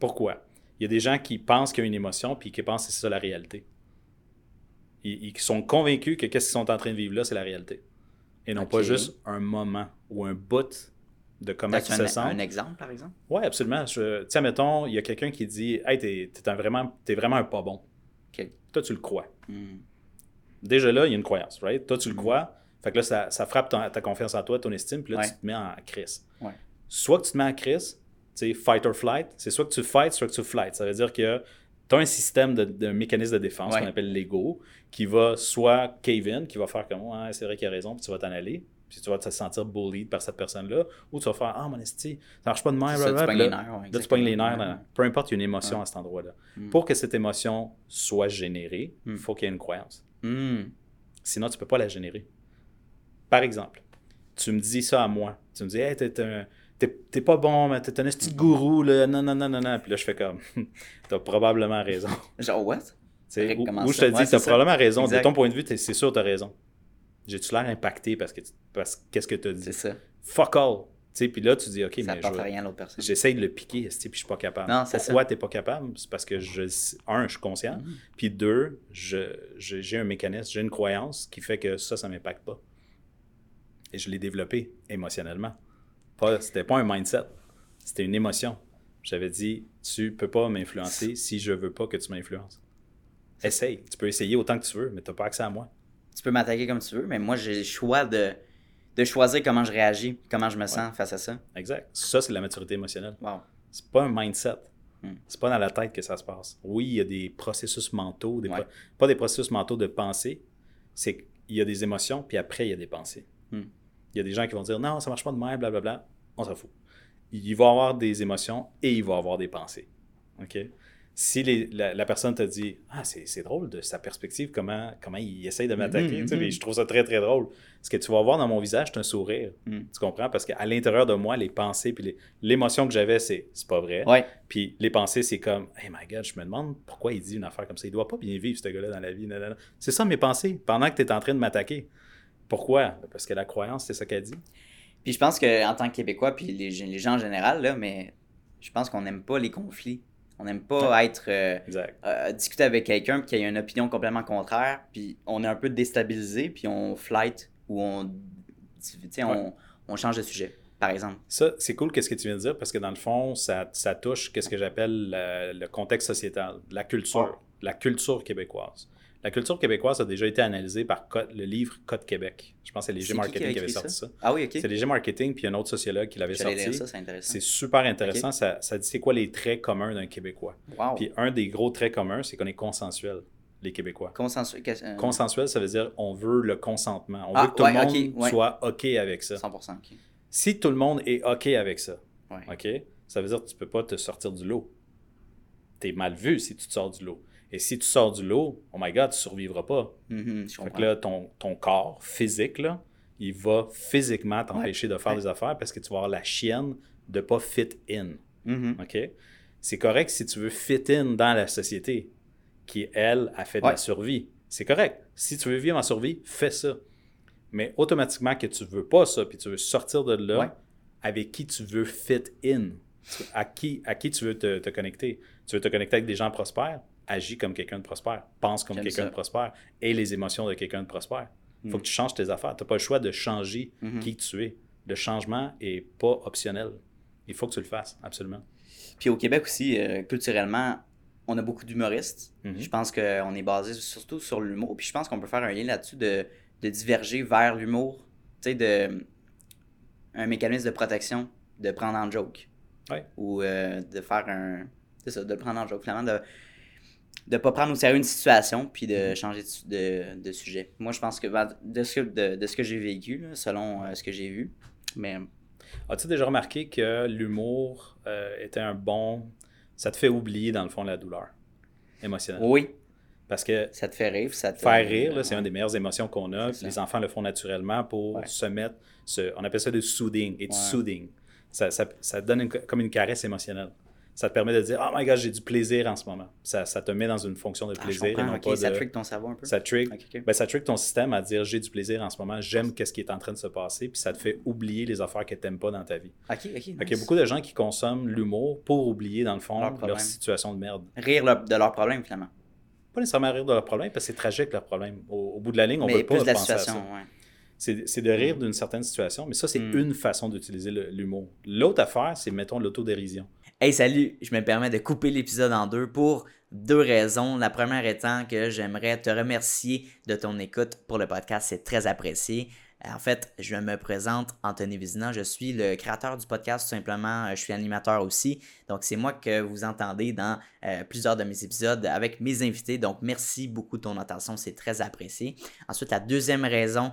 Pourquoi? Il y a des gens qui pensent qu'il y a une émotion puis qui pensent que c'est ça la réalité. Ils, ils sont convaincus que qu'est-ce qu'ils sont en train de vivre là, c'est la réalité. Et non pas juste un moment ou un bout de comment tu se un, sens. un exemple, par exemple? Oui, absolument. Tu sais, mettons, il y a quelqu'un qui dit Hey, t'es, un vraiment, un pas bon. Toi, tu le crois. Hmm. Déjà là, il y a une croyance, right? Toi, tu le Mhm. crois. Fait que là, ça, ça frappe ton- ta confiance en toi, ton estime, puis là, Ouais. tu te mets en crise. Ouais. Soit que tu te mets en crise, fight or flight, c'est soit que tu fight, soit que tu flight. Ça veut dire que tu as un système de, de mécanisme de défense Ouais. qu'on appelle l'ego, qui va soit cave in, qui va faire comme c'est vrai qu'il a raison, puis tu vas t'en aller, puis tu vas te sentir bullied par cette personne-là, ou tu vas faire Ah, mon esti, ça marche pas de même, ça, tu les là- nerfs, ouais, Là, tu pognes les nerfs. dans- Peu importe, il y a une émotion à cet endroit-là. Mm. Pour que cette émotion soit générée, il Mm. faut qu'il y ait une croyance. Hmm. Sinon, tu ne peux pas la générer. Par exemple, tu me dis ça à moi. Tu me dis, hey, t'es un. T'es pas bon, mais t'es un esti de gourou, là. Non, non, non, non, non. Puis là, je fais comme, t'as probablement raison. Genre, what? Ou, ou je ça? te dis, t'as ça. probablement raison. Exact. De ton point de vue, c'est sûr, t'as raison. J'ai-tu l'air impacté parce que parce qu'est-ce que t'as dit? C'est ça. Fuck all. Puis là, tu dis, OK, ça mais je rien à l'autre personne. j'essaye de le piquer, puis je suis pas capable. Non, c'est Pourquoi t'es pas capable? C'est parce que, je, un, je suis conscient. Mhm. Puis deux, je- je- j'ai un mécanisme, j'ai une croyance qui fait que ça, ça m'impacte pas. Et je l'ai développé émotionnellement. Pas, c'était pas un mindset, c'était une émotion. J'avais dit, tu peux pas m'influencer si je veux pas que tu m'influences. Essaye. Tu peux essayer autant que tu veux, mais tu n'as pas accès à moi. Tu peux m'attaquer comme tu veux, mais moi, j'ai le choix de, de choisir comment je réagis, comment je me sens face à ça. Exact. Ça, c'est la maturité émotionnelle. Wow. C'est pas un mindset. Hmm. C'est pas dans la tête que ça se passe. Oui, il y a des processus mentaux, des Ouais. pro- pas des processus mentaux de pensée. C'est qu'il y a des émotions, puis après, il y a des pensées. Hmm. Il y a des gens qui vont dire non, ça marche pas de même, blablabla. On s'en fout. Il va avoir des émotions et il va avoir des pensées. OK? Si les- la, la personne te dit Ah, c'est drôle de sa perspective, comment, comment il essaye de m'attaquer. Tu sais, mhm. mais Je trouve ça très, très drôle. Ce que tu vas voir dans mon visage, c'est un sourire. Hmm. Tu comprends? Parce qu'à l'intérieur de moi, les pensées, puis l'émotion que j'avais, c'est c'est pas vrai. Ouais. Puis les pensées, c'est comme, hey my god, je me demande pourquoi il dit une affaire comme ça. Il doit pas bien vivre, ce gars-là, dans la vie. C'est ça mes pensées, pendant que tu es en train de m'attaquer. Pourquoi? Parce que la croyance, c'est ça qu'elle dit. Puis je pense qu'en tant que Québécois, puis les, les gens en général, là, mais je pense qu'on n'aime pas les conflits. On n'aime pas être euh, euh, discuter avec quelqu'un puis qui a une opinion complètement contraire, puis on est un peu déstabilisé, puis on flight ou on, tu sais, on, Ouais. on change de sujet, par exemple. Ça, c'est cool qu'est-ce que tu viens de dire parce que dans le fond, ça, ça touche qu'est-ce que j'appelle le, le contexte sociétal, la culture, Ouais. la culture québécoise. La culture québécoise a déjà été analysée par Code- le livre Code Québec. Je pense que c'est qui a Marketing qui, avait sorti ça. Ah oui, ok. C'est Léger Marketing, puis un autre sociologue qui l'avait sorti. lire ça, c'est intéressant. C'est super intéressant. Ça, ça dit c'est quoi les traits communs d'un Québécois. Wow. Puis un des gros traits communs, c'est qu'on est consensuel, les Québécois. Euh, Consensuel, ça veut dire on veut le consentement. On Ah, veut que tout ouais, le monde ouais. soit OK avec ça. 100%. ok. Si tout le monde est OK avec ça, Ouais. OK, ça veut dire que tu peux pas te sortir du lot. Tu es mal vu si tu te sors du lot. Et si tu sors du lot, oh my God, tu survivras pas. Fait que là, ton, ton corps physique, là, il va physiquement t'empêcher de faire Ouais. des affaires parce que tu vas avoir la chienne de pas fit in. Mhm. OK? C'est correct si tu veux fit in dans la société qui, elle, a fait de Ouais. la survie. C'est correct. Si tu veux vivre en survie, fais ça. Mais automatiquement que tu veux pas ça, puis tu veux sortir de là, avec qui tu veux fit in, à qui, à qui tu veux te, te connecter. Tu veux te connecter avec des gens prospères, agis comme quelqu'un de prospère, pense comme quelqu'un de prospère, et les émotions de quelqu'un de prospère. Il faut Mm. que tu changes tes affaires. Tu n'as pas le choix de changer Mhm. qui tu es. Le changement n'est pas optionnel. Il faut que tu le fasses, absolument. Puis au Québec aussi, euh, culturellement, on a beaucoup d'humoristes. Mhm. Je pense qu'on est basé surtout sur l'humour. Puis je pense qu'on peut faire un lien là-dessus de, de diverger vers l'humour. Tu sais, de un mécanisme de protection, de prendre en joke. Ouais. Ou euh, de faire un. C'est ça, de le prendre en joke. Finalement, de ne pas prendre au sérieux une situation puis de Mhm. changer de, de, de sujet. Moi, je pense que ben, de ce que, de, de ce que j'ai vécu, là, selon euh, ce que j'ai vu. Mais As-tu déjà remarqué que l'humour euh, était un bon. Ça te fait oublier, dans le fond, la douleur émotionnelle? oui, Parce que ça te fait rire. Ça te faire rire, c'est ouais. une des meilleures émotions qu'on a. Les enfants le font naturellement pour Ouais. se mettre. on appelle ça du soothing. It's Ouais. soothing. Ça, ça, donne une- comme une caresse émotionnelle. Ça te permet de dire Oh my god, j'ai du plaisir en ce moment. Ça, ça te met dans une fonction de Ah, plaisir et non pas Ça de. trick ton cerveau un peu. Ça trick, ben, ça trick ton système à dire j'ai du plaisir en ce moment, j'aime qu'est-ce qui est en train de se passer, puis ça te fait oublier les affaires que tu n'aimes pas dans ta vie. Ok, ok. Qu'il y a beaucoup de gens qui consomment l'humour pour oublier, dans le fond, Leur leur, problème. situation de merde. Rire leur- de leurs problèmes, finalement. Pas nécessairement rire de leurs problèmes, parce que c'est tragique leur problème. Au, au bout de la ligne, on ne peut pas de la penser à situation, ça. ouais. C'est de rire d'une certaine situation, mais ça, c'est Mm. une façon d'utiliser l'humour. L'autre affaire, c'est, mettons, l'autodérision. Hey, salut! Je me permets de couper l'épisode en deux pour deux raisons. La première étant que j'aimerais te remercier de ton écoute pour le podcast. C'est très apprécié. En fait, je me présente Anthony Vizina. Je suis le créateur du podcast, tout simplement. Je suis animateur aussi. Donc, c'est moi que vous entendez dans euh, plusieurs de mes épisodes avec mes invités. Donc, merci beaucoup de ton attention. C'est très apprécié. Ensuite, la deuxième raison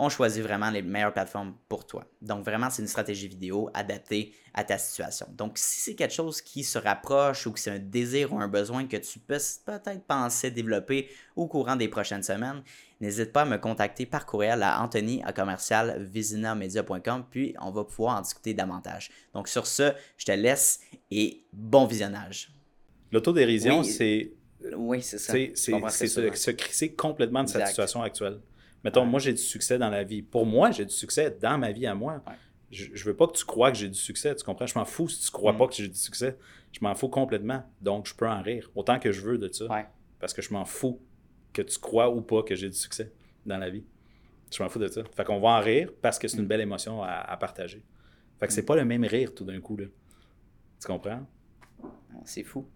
on choisit vraiment les meilleures plateformes pour toi. Donc vraiment, c'est une stratégie vidéo adaptée à ta situation. Donc si c'est quelque chose qui se rapproche ou que c'est un désir ou un besoin que tu peux peut-être penser développer au courant des prochaines semaines, n'hésite pas à me contacter par courriel à Anthony à commercial visinamedia.com puis on va pouvoir en discuter davantage. Donc sur ce, je te laisse et bon visionnage. L'autodérision, Oui. c'est Oui, c'est ça. c'est se, se crisser complètement de sa situation actuelle. Mettons, Ouais. moi, j'ai du succès dans la vie. Pour moi, j'ai du succès dans ma vie à moi. Ouais. Je, je veux pas que tu crois que j'ai du succès, tu comprends? Je m'en fous si tu crois Mm. pas que j'ai du succès. Je m'en fous complètement. Donc, je peux en rire autant que je veux de ça. Ouais. Parce que je m'en fous que tu crois ou pas que j'ai du succès dans la vie. Je m'en fous de ça. Fait qu'on va en rire parce que c'est une Mm. belle émotion à, à partager. Fait que c'est pas le même rire tout d'un coup, là. Tu comprends? C'est fou.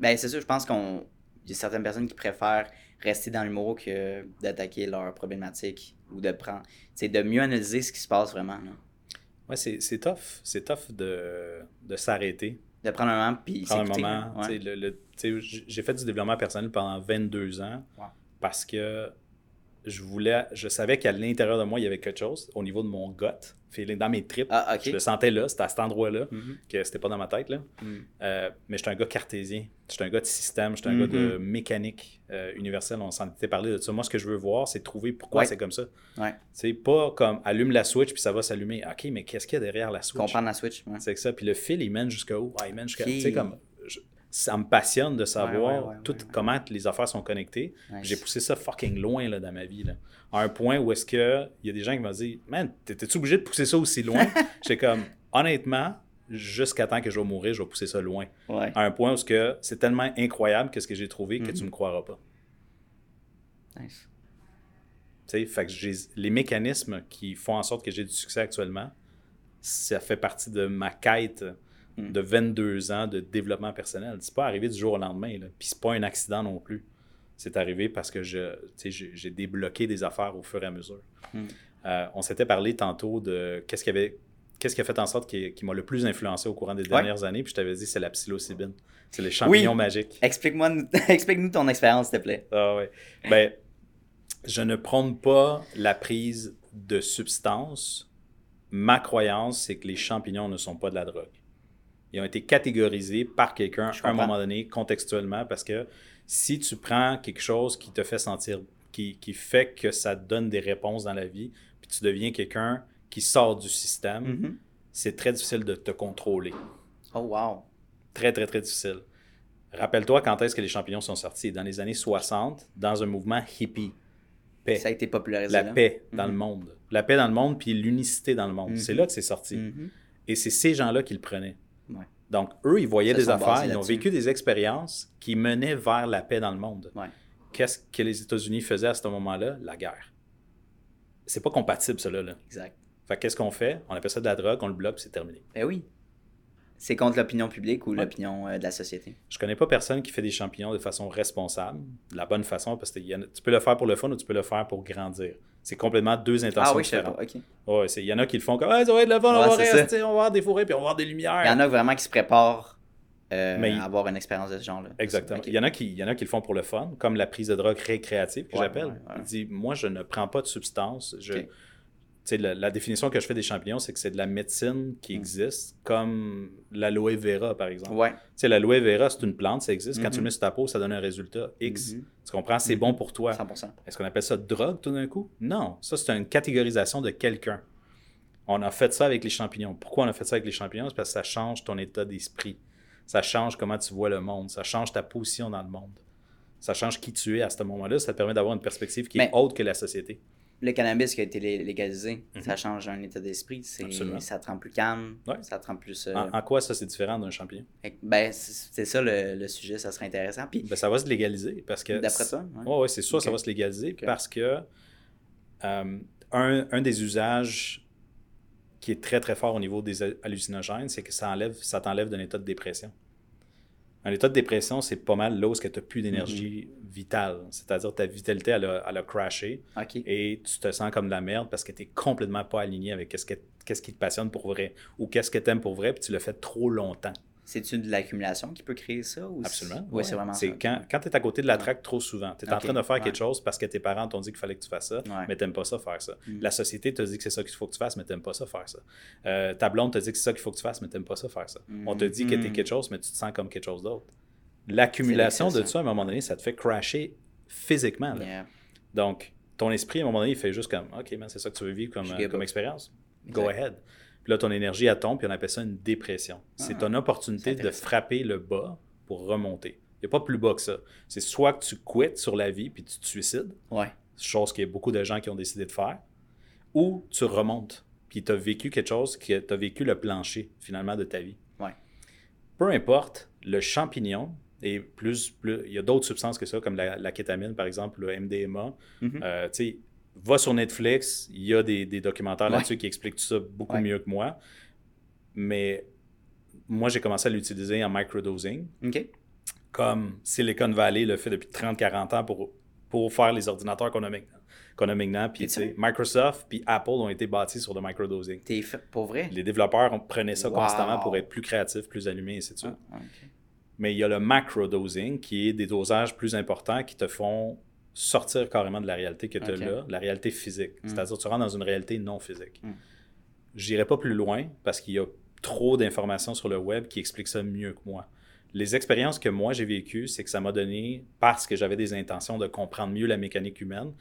Ben, c'est sûr, je pense qu'on. Il y a certaines personnes qui préfèrent rester dans l'humour que d'attaquer leurs problématiques ou de prendre. C'est de mieux analyser ce qui se passe vraiment. là. Ouais, c'est c'est tough. C'est tough de, de s'arrêter. De prendre un moment puis prendre un moment. Ouais. le- le- J'ai fait du développement personnel pendant 22 ans Wow. parce que je voulais, je savais qu'à l'intérieur de moi, il y avait quelque chose au niveau de mon gut, dans mes tripes. Ah. Je le sentais là, c'était à cet endroit-là, Mhm. que c'était pas dans ma tête. Là. Mhm. Euh, mais j'étais un gars cartésien, j'étais un gars de système, j'étais un gars de Mhm. mécanique euh, universelle. On s'en était parlé de ça. Moi, ce que je veux voir, c'est trouver pourquoi Ouais. c'est comme ça. Ouais. C'est pas comme allume la switch puis ça va s'allumer. Ok, mais qu'est-ce qu'il y a derrière la switch? Comprendre la Switch. ouais. C'est que ça. Puis le fil, il mène jusqu'à où? Ah, il mène jusqu'à. Ok. Tu sais, comme. Ça me passionne de savoir ouais, ouais, tout ouais, comment les affaires sont connectées. Nice. J'ai poussé ça fucking loin là, dans ma vie. Là. À un point où est-ce que il y a des gens qui m'ont dit Man, t'étais-tu obligé de pousser ça aussi loin? J'étais comme honnêtement, jusqu'à temps que je vais mourir, je vais pousser ça loin. À un point où que c'est tellement incroyable qu'est-ce que j'ai trouvé que Mhm. tu me croiras pas. Nice. Tu sais, fait que les mécanismes qui font en sorte que j'ai du succès actuellement, ça fait partie de ma quête Mm. de 22 ans de développement personnel. C'est pas arrivé du jour au lendemain, là. puis c'est pas un accident non plus. C'est arrivé parce que j'ai débloqué des affaires au fur et à mesure. Mm. Euh, on s'était parlé tantôt de qu'est-ce qui avait qu'est-ce qui a fait en sorte qui, m'a le plus influencé au courant des dernières années, puis je t'avais dit c'est la psilocybine. C'est les champignons Oui. magiques. Explique-moi, explique-nous ton expérience, s'il te plaît. Ah. Ben, je ne prône pas la prise de substances. Ma croyance, c'est que les champignons ne sont pas de la drogue. Ils ont été catégorisés par quelqu'un à un moment donné, contextuellement, parce que si tu prends quelque chose qui te fait sentir, qui, qui fait que ça te donne des réponses dans la vie, puis tu deviens quelqu'un qui sort du système, Mhm. c'est très difficile de te contrôler. Oh, wow. Très, très, très difficile. Rappelle-toi quand est-ce que les champignons sont sortis. Dans les années 60, dans un mouvement hippie. Paix. Ça a été popularisé. La là. paix dans Mhm. le monde. La paix dans le monde, puis l'unicité dans le monde. Mhm. C'est là que c'est sorti. Et c'est ces gens-là qui le prenaient. Donc, eux, ils voyaient des affaires, ils ont vécu des expériences qui menaient vers la paix dans le monde. Ouais. Qu'est-ce que les États-Unis faisaient à ce moment-là? La guerre. C'est pas compatible, cela. Là. Exact. Fait que qu'est-ce qu'on fait? On appelle ça de la drogue, on le bloque, c'est terminé. Ben oui. C'est contre l'opinion publique ou Ouais. l'opinion euh, de la société. Je connais pas personne qui fait des champignons de façon responsable, de la bonne façon, parce que a- tu peux le faire pour le fun ou tu peux le faire pour grandir. C'est complètement deux intentions Ah oui, je sais différentes. pas. OK. Ouais, c'est- il y en a qui le font comme Ah, ça va être le fun, Ouais, on va rester, on va avoir des fourrés, puis on va avoir des lumières. Il y en a vraiment qui se préparent euh, Mais- à avoir une expérience de ce genre-là. Exactement. Il, y en a qui, il y en a qui le font pour le fun, comme la prise de drogue récréative que Ouais, j'appelle. ouais, ouais. Il dit Moi, je ne prends pas de substance. Je. La, la définition que je fais des champignons, c'est que c'est de la médecine qui Mm. existe, comme l'aloe vera, par exemple. Ouais. L'aloe vera, c'est une plante, ça existe. Quand tu le mets sur ta peau, ça donne un résultat X. Mhm. Tu comprends? C'est Mhm. bon pour toi. 100%. Est-ce qu'on appelle ça drogue tout d'un coup? Non, ça c'est une catégorisation de quelqu'un. On a fait ça avec les champignons. Pourquoi on a fait ça avec les champignons? C'est parce que ça change ton état d'esprit. Ça change comment tu vois le monde. Ça change ta position dans le monde. Ça change qui tu es à ce moment-là. Ça te permet d'avoir une perspective qui Mais- est autre que la société. Le cannabis qui a été lé- légalisé, Mhm. ça change un état d'esprit. Ça te rend plus calme. Ouais. Ça te rend plus. euh, En, en quoi ça c'est différent d'un champignon? Ben, c'est ça le, le sujet, ça serait intéressant. Puis, Ben, ça va se légaliser parce que. d'après toi, ouais. Oui, ouais, c'est sûr, ça Ok. va se légaliser parce que euh, un, un des usages qui est très très fort au niveau des hallucinogènes, c'est que ça enlève, ça t'enlève d'un état de dépression. Un état de dépression, c'est pas mal là où tu n'as plus d'énergie Mm-hmm. vitale. C'est-à-dire ta vitalité, elle a, elle a crashé et tu te sens comme de la merde parce que tu n'es complètement pas aligné avec que- qu'est-ce qui te passionne pour vrai ou qu'est-ce que tu aimes pour vrai puis tu le fais trop longtemps. C'est-tu de l'accumulation qui peut créer ça? Ou Absolument. Oui, c'est vraiment c'est ça. quand, quand tu es à côté de la traque trop souvent, tu es en train de faire ouais. quelque chose parce que tes parents t'ont dit qu'il fallait que tu fasses ça, Ouais. mais tu pas ça faire ça. Mm. La société te dit que c'est ça qu'il faut que tu fasses, mais tu pas ça faire ça. Euh, ta blonde te dit que c'est ça qu'il faut que tu fasses, mais tu pas ça faire ça. On te dit que tu es Mm. quelque chose, mais tu te sens comme quelque chose d'autre. L'accumulation de ça, à un moment donné, ça te fait crasher physiquement. là. Yeah. Donc, ton esprit, à un moment donné, il fait juste comme OK, man, c'est ça que tu veux vivre comme, euh, comme expérience. Go ahead. Puis là, ton énergie, elle tombe, puis on appelle ça une dépression. C'est Ah, ton opportunité de frapper le bas pour remonter. Il n'y a pas plus bas que ça. C'est soit que tu quittes sur la vie puis tu te suicides, Ouais. chose qu'il y a beaucoup de gens qui ont décidé de faire, ou tu remontes, puis tu as vécu quelque chose, tu as vécu le plancher, finalement, de ta vie. Ouais. Peu importe, le champignon, et plus, plus il y a d'autres substances que ça, comme la, la kétamine, par exemple, le MDMA. Mhm. Euh, va sur Netflix, il y a des, des documentaires Ouais. là-dessus qui expliquent tout ça beaucoup Ouais. mieux que moi. Mais moi, j'ai commencé à l'utiliser en microdosing OK. comme Silicon Valley le fait depuis 30-40 ans pour, pour faire les ordinateurs qu'on a maintenant. Qu'on a. Puis, Microsoft puis Apple ont été bâtis sur le microdosing. T'es fait pour vrai? Les développeurs on prenaient ça Wow. constamment pour être plus créatifs, plus allumés, et ainsi de suite. Ah. Mais il y a le macrodosing qui est des dosages plus importants qui te font sortir carrément de la réalité que tu as là, la réalité physique. C'est-à-dire tu rentres dans une réalité non physique. Mm. J'irai pas plus loin parce qu'il y a trop d'informations sur le web qui expliquent ça mieux que moi. Les expériences que moi j'ai vécues, c'est que ça m'a donné, parce que j'avais des intentions de comprendre mieux la mécanique humaine,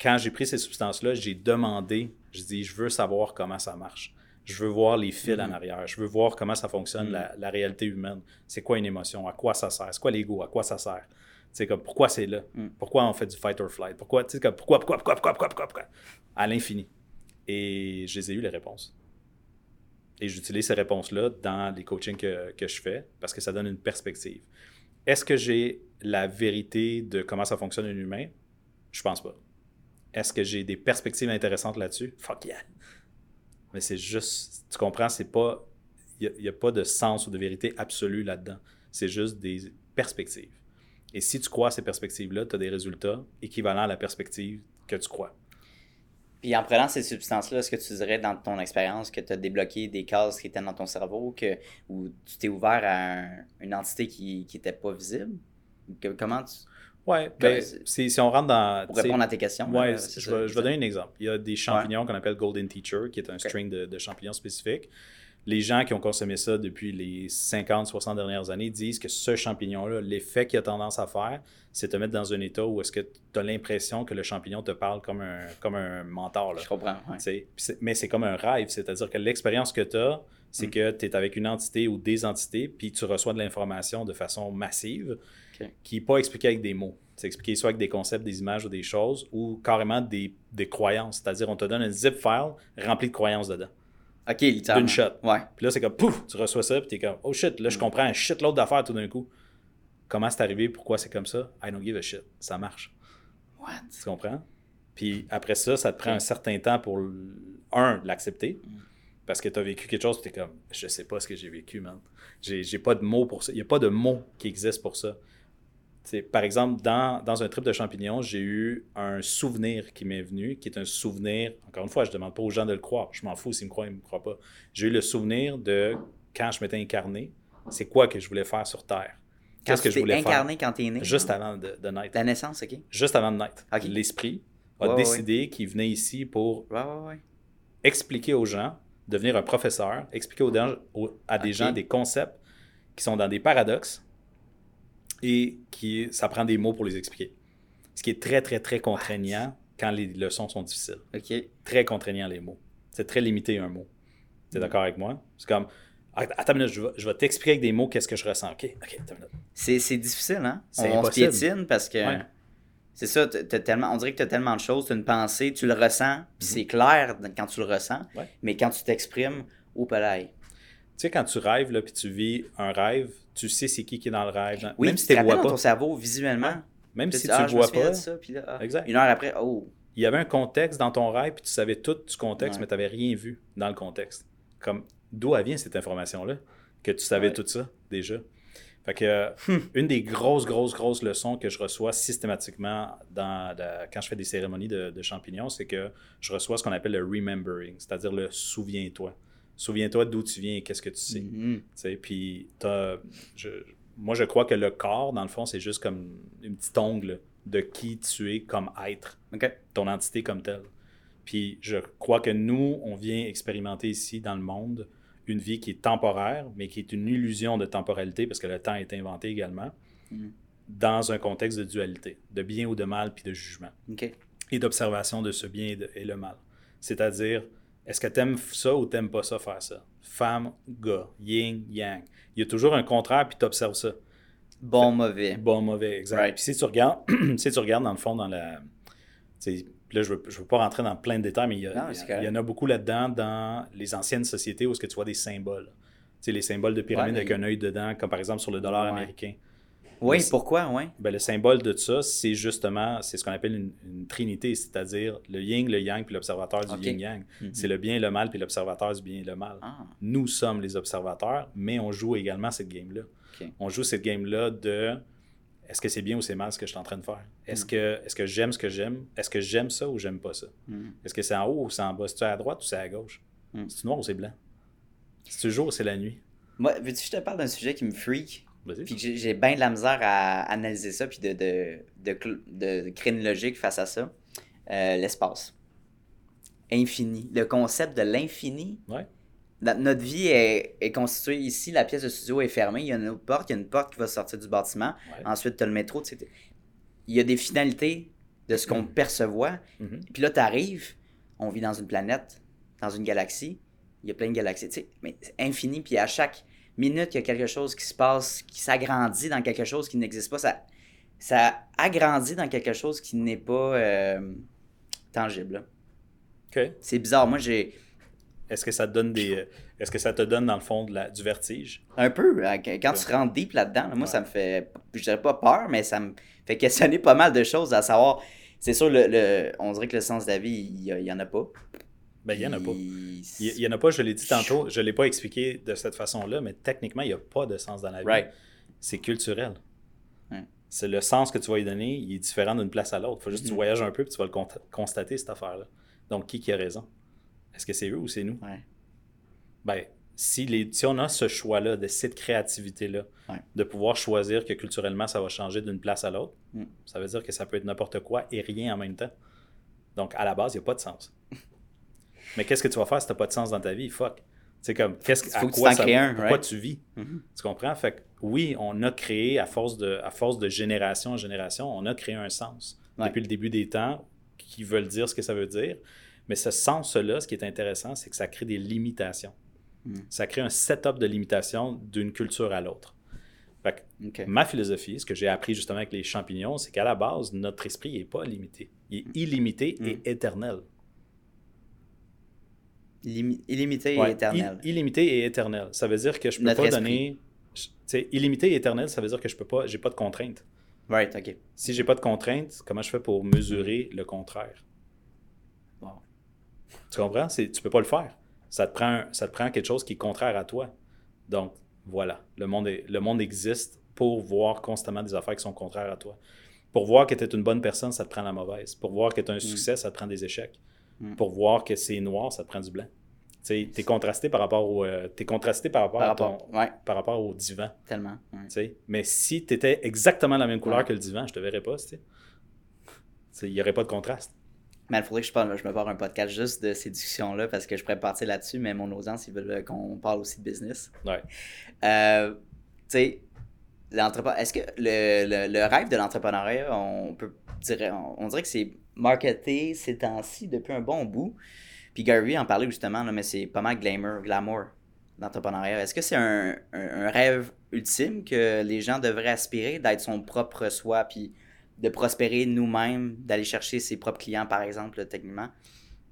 quand j'ai pris ces substances-là, j'ai demandé, je dis, je veux savoir comment ça marche. Je veux voir les fils en arrière. Je veux voir comment ça fonctionne, la, la réalité humaine. C'est quoi une émotion? À quoi ça sert? C'est quoi l'ego? À quoi ça sert? C'est comme, pourquoi c'est là? Pourquoi on fait du fight or flight? Pourquoi, tu sais, comme, pourquoi, pourquoi, pourquoi, pourquoi, pourquoi, pourquoi, pourquoi? À l'infini. Et je les ai eu les réponses. Et j'utilise ces réponses-là dans les coachings que, que je fais parce que ça donne une perspective. Est-ce que j'ai la vérité de comment ça fonctionne un humain? Je pense pas. Est-ce que j'ai des perspectives intéressantes là-dessus? Fuck yeah! Mais c'est juste, tu comprends, c'est pas, il n'y a, pas de sens ou de vérité absolue là-dedans. C'est juste des perspectives. Et si tu crois à ces perspectives-là, tu as des résultats équivalents à la perspective que tu crois. Puis en prenant ces substances-là, est-ce que tu dirais dans ton expérience que tu as débloqué des cases qui étaient dans ton cerveau, que, ou tu t'es ouvert à un- une entité qui n'était pas visible? Que- comment tu. Ouais, Ben, c'est- si on rentre dans. Pour répondre à tes questions. Ouais, là, je, vais, je donner un exemple. Il y a des champignons qu'on appelle Golden Teacher, qui est un string de, de champignons spécifiques. Les gens qui ont consommé ça depuis les 50, 60 dernières années disent que ce champignon-là, l'effet qu'il a tendance à faire, c'est te mettre dans un état où est-ce que tu as l'impression que le champignon te parle comme un, comme un mentor. là. Je comprends. ouais. Mais c'est comme un rêve, c'est-à-dire que l'expérience que tu as, c'est Mm. que tu es avec une entité ou des entités, puis tu reçois de l'information de façon massive qui n'est pas expliquée avec des mots. C'est expliqué soit avec des concepts, des images ou des choses, ou carrément des, des croyances. C'est-à-dire, on te donne un zip file rempli de croyances dedans. Ok, littéralement. D'une shot. Ouais. Puis là, c'est comme pouf, tu reçois ça, puis tu es comme oh shit, là, je comprends un shit l'autre d'affaires tout d'un coup. Comment c'est arrivé, pourquoi c'est comme ça? I don't give a shit. Ça marche. What? Tu comprends? Puis après ça, ça te prend un certain temps pour, un, l'accepter. Parce que tu as vécu quelque chose, tu es comme, je sais pas ce que j'ai vécu, man. J'ai j'ai pas de mots pour ça. Il n'y a pas de mots qui existent pour ça. Tu par exemple, dans, dans un trip de champignons, j'ai eu un souvenir qui m'est venu, qui est un souvenir, encore une fois, je demande pas aux gens de le croire. Je m'en fous s'ils me croient, ils me croient pas. J'ai eu le souvenir de quand je m'étais incarné, c'est quoi que je voulais faire sur Terre? Qu'est-ce que tu je voulais incarné quand t'es né. faire juste avant de, de naître La naissance, ok? juste avant de naître. L'esprit a Ouais, ouais, décidé qu'il venait ici pour Ouais, expliquer aux gens, devenir un professeur, expliquer aux, aux- à des gens des concepts qui sont dans des paradoxes et qui ça prend des mots pour les expliquer. Ce qui est très, très, très contraignant quand les leçons sont difficiles. Ok. Très contraignant les mots. C'est très limité un mot. Tu Mm. es d'accord avec moi? C'est comme, attends une minute, je vais, je vais t'expliquer avec des mots qu'est-ce que je ressens? OK, OK, attends une minute. C'est difficile, hein? C'est on, on se piétine parce que. Ouais. C'est ça, tellement, on dirait que tu as tellement de choses, tu as une pensée, tu le ressens, puis Mhm. c'est clair quand tu le ressens, Ouais. mais quand tu t'exprimes, au palais. Tu sais, quand tu rêves, là, puis tu vis un rêve, tu sais c'est qui qui est dans le rêve. Oui, même si tu ne vois dans pas. ton cerveau visuellement. Même si tu ne ah, vois pas, ça, là, ah. Exact. Une heure après, oh, il y avait un contexte dans ton rêve, puis tu savais tout du contexte, Ouais. mais tu n'avais rien vu dans le contexte. Comme d'où vient cette information-là, que tu savais Ouais. tout ça déjà? Fait que euh, une des grosses, grosses, grosses leçons que je reçois systématiquement dans la- quand je fais des cérémonies de, de champignons, c'est que je reçois ce qu'on appelle le remembering, c'est-à-dire le souviens-toi. Souviens-toi d'où tu viens et qu'est-ce que tu sais. mhm. Puis, je- moi, je crois que le corps, dans le fond, c'est juste comme une petite ongle de qui tu es comme être, ton entité comme telle. Puis, je crois que nous, on vient expérimenter ici, dans le monde, une vie qui est temporaire, mais qui est une illusion de temporalité, parce que le temps est inventé également, Mhm. dans un contexte de dualité, de bien ou de mal, puis de jugement et d'observation de ce bien et, de- et le mal. C'est-à-dire, est-ce que t'aimes ça ou t'aimes pas ça faire ça? Femme, gars, yin, yang. Il y a toujours un contraire, puis t'observes ça. Bon, mauvais. Bon, mauvais, exact. Right. Puis si tu regardes, si tu regardes dans le fond, dans la... Là, je ne veux, je veux pas rentrer dans plein de détails, mais il y, a- Non, il y c'est a- correct. il y en a beaucoup là-dedans dans les anciennes sociétés où est-ce que tu vois des symboles. Tu sais, les symboles de pyramide Ouais, avec un œil dedans, comme par exemple sur le dollar Ouais. américain. Oui, c'est- pourquoi, oui? Ben, le symbole de ça, c'est justement, c'est ce qu'on appelle une, une trinité, c'est-à-dire le yin, le yang, puis l'observateur du yin-yang. Mhm. C'est le bien et le mal, puis l'observateur du bien et le mal. Ah, Nous sommes les observateurs, mais on joue également cette game-là. On joue cette game-là de est-ce que c'est bien ou c'est mal ce que je suis en train de faire? Est-ce que, est que j'aime ce que j'aime? Est-ce que j'aime ça ou j'aime pas ça? Mhm. Est-ce que c'est en haut ou c'est en bas? C'est-tu à droite ou c'est à gauche? C'est noir ou c'est blanc? C'est-tu le jour ou c'est la nuit? Moi, veux-tu que je te parle d'un sujet qui me freak? Puis j'ai bien de la misère à analyser ça, puis de, de, de, de- créer une logique face à ça. Euh, L'espace. Infini. Le concept de l'infini. Ouais. Notre vie est, est constituée ici, la pièce de studio est fermée, il y a une autre porte, il y a une porte qui va sortir du bâtiment. Ouais. Ensuite, tu as le métro. tu sais, Il y a des finalités de ce qu'on percevoit. Mhm. Puis là, tu arrives, on vit dans une planète, dans une galaxie, il y a plein de galaxies, tu sais, mais c'est infini, puis à chaque minute, il y a quelque chose qui se passe, qui s'agrandit dans quelque chose qui n'existe pas. Ça, ça agrandit dans quelque chose qui n'est pas euh, tangible. C'est bizarre. Moi, j'ai Est-ce que ça te donne des. euh, Est-ce que ça te donne, dans le fond, de la- du vertige? un peu, euh, quand tu rentres deep là-dedans, là, moi, ça me fait, je dirais pas peur, mais ça me fait questionner pas mal de choses, à savoir, c'est sûr, le, le- on dirait que le sens de la vie, il y, y en a pas. Ben, il n'y en a pas. Il n'y en a pas, je l'ai dit tantôt, je ne l'ai pas expliqué de cette façon-là, mais techniquement, il n'y a pas de sens dans la vie. Right. C'est culturel. C'est le sens que tu vas y donner, il est différent d'une place à l'autre. Il faut juste que tu Mhm. voyages un peu et tu vas le con- constater, cette affaire-là. Donc, qui qui a raison? Est-ce que c'est eux ou c'est nous? Ouais. Ben, si, les, si on a ce choix-là, de cette créativité-là, Ouais. de pouvoir choisir que culturellement, ça va changer d'une place à l'autre, Mm. ça veut dire que ça peut être n'importe quoi et rien en même temps. Donc, à la base, il n'y a pas de sens. Mais qu'est-ce que tu vas faire si tu n'as pas de sens dans ta vie? Fuck. C'est comme, qu'est-ce Il à que tu quoi t'en ça- un, pourquoi right? tu vis? Mhm. Tu comprends? Fait que oui, on a créé, à force de, à force de génération en génération, on a créé un sens Ouais. depuis le début des temps qui veulent dire ce que ça veut dire. Mais ce sens-là, ce qui est intéressant, c'est que ça crée des limitations. Mm. Ça crée un setup de limitation d'une culture à l'autre. Fait que OK. ma philosophie, ce que j'ai appris justement avec les champignons, c'est qu'à la base, notre esprit n'est pas limité. Il est illimité Mm. et éternel. Illimi- illimité Ouais, et éternel. il- illimité et éternel. Ça veut dire que je peux Notre pas esprit. donner. illimité et éternel, ça veut dire que je peux pas, j'ai pas de contraintes. Right, OK. Si j'ai pas de contraintes, comment je fais pour mesurer le contraire? Tu comprends? Tu peux pas le faire. Ça te, prend, ça te prend quelque chose qui est contraire à toi. Donc, voilà. Le monde, est- le monde existe pour voir constamment des affaires qui sont contraires à toi. Pour voir que tu es une bonne personne, ça te prend la mauvaise. Pour voir que tu as un succès, ça te prend des échecs. Mm. Pour voir que c'est noir, ça te prend du blanc. Tu es contrasté par rapport au, euh, t'es contrasté par rapport, Par à ton- rapport. Ouais, par rapport au divan. tellement. ouais. Mais si tu étais exactement la même couleur Ouais. que le divan, je te verrais pas. Il n'y aurait pas de contraste. Mais il faudrait que je, parle, je me parle un podcast juste de ces discussions-là parce que je pourrais partir là-dessus, mais mon audience, ils veulent qu'on parle aussi de business. Ouais. Euh, tu sais, l'entrepre- est-ce que le, le- le rêve de l'entrepreneuriat, on peut dire, on, on dirait que c'est marketé ces temps-ci depuis un bon bout. Puis Gary en parlait justement, là, mais c'est pas mal glamour, glamour l'entrepreneuriat. Est-ce que c'est un, un- un rêve ultime que les gens devraient aspirer d'être son propre soi, puis de prospérer nous-mêmes, d'aller chercher ses propres clients, par exemple, là, techniquement?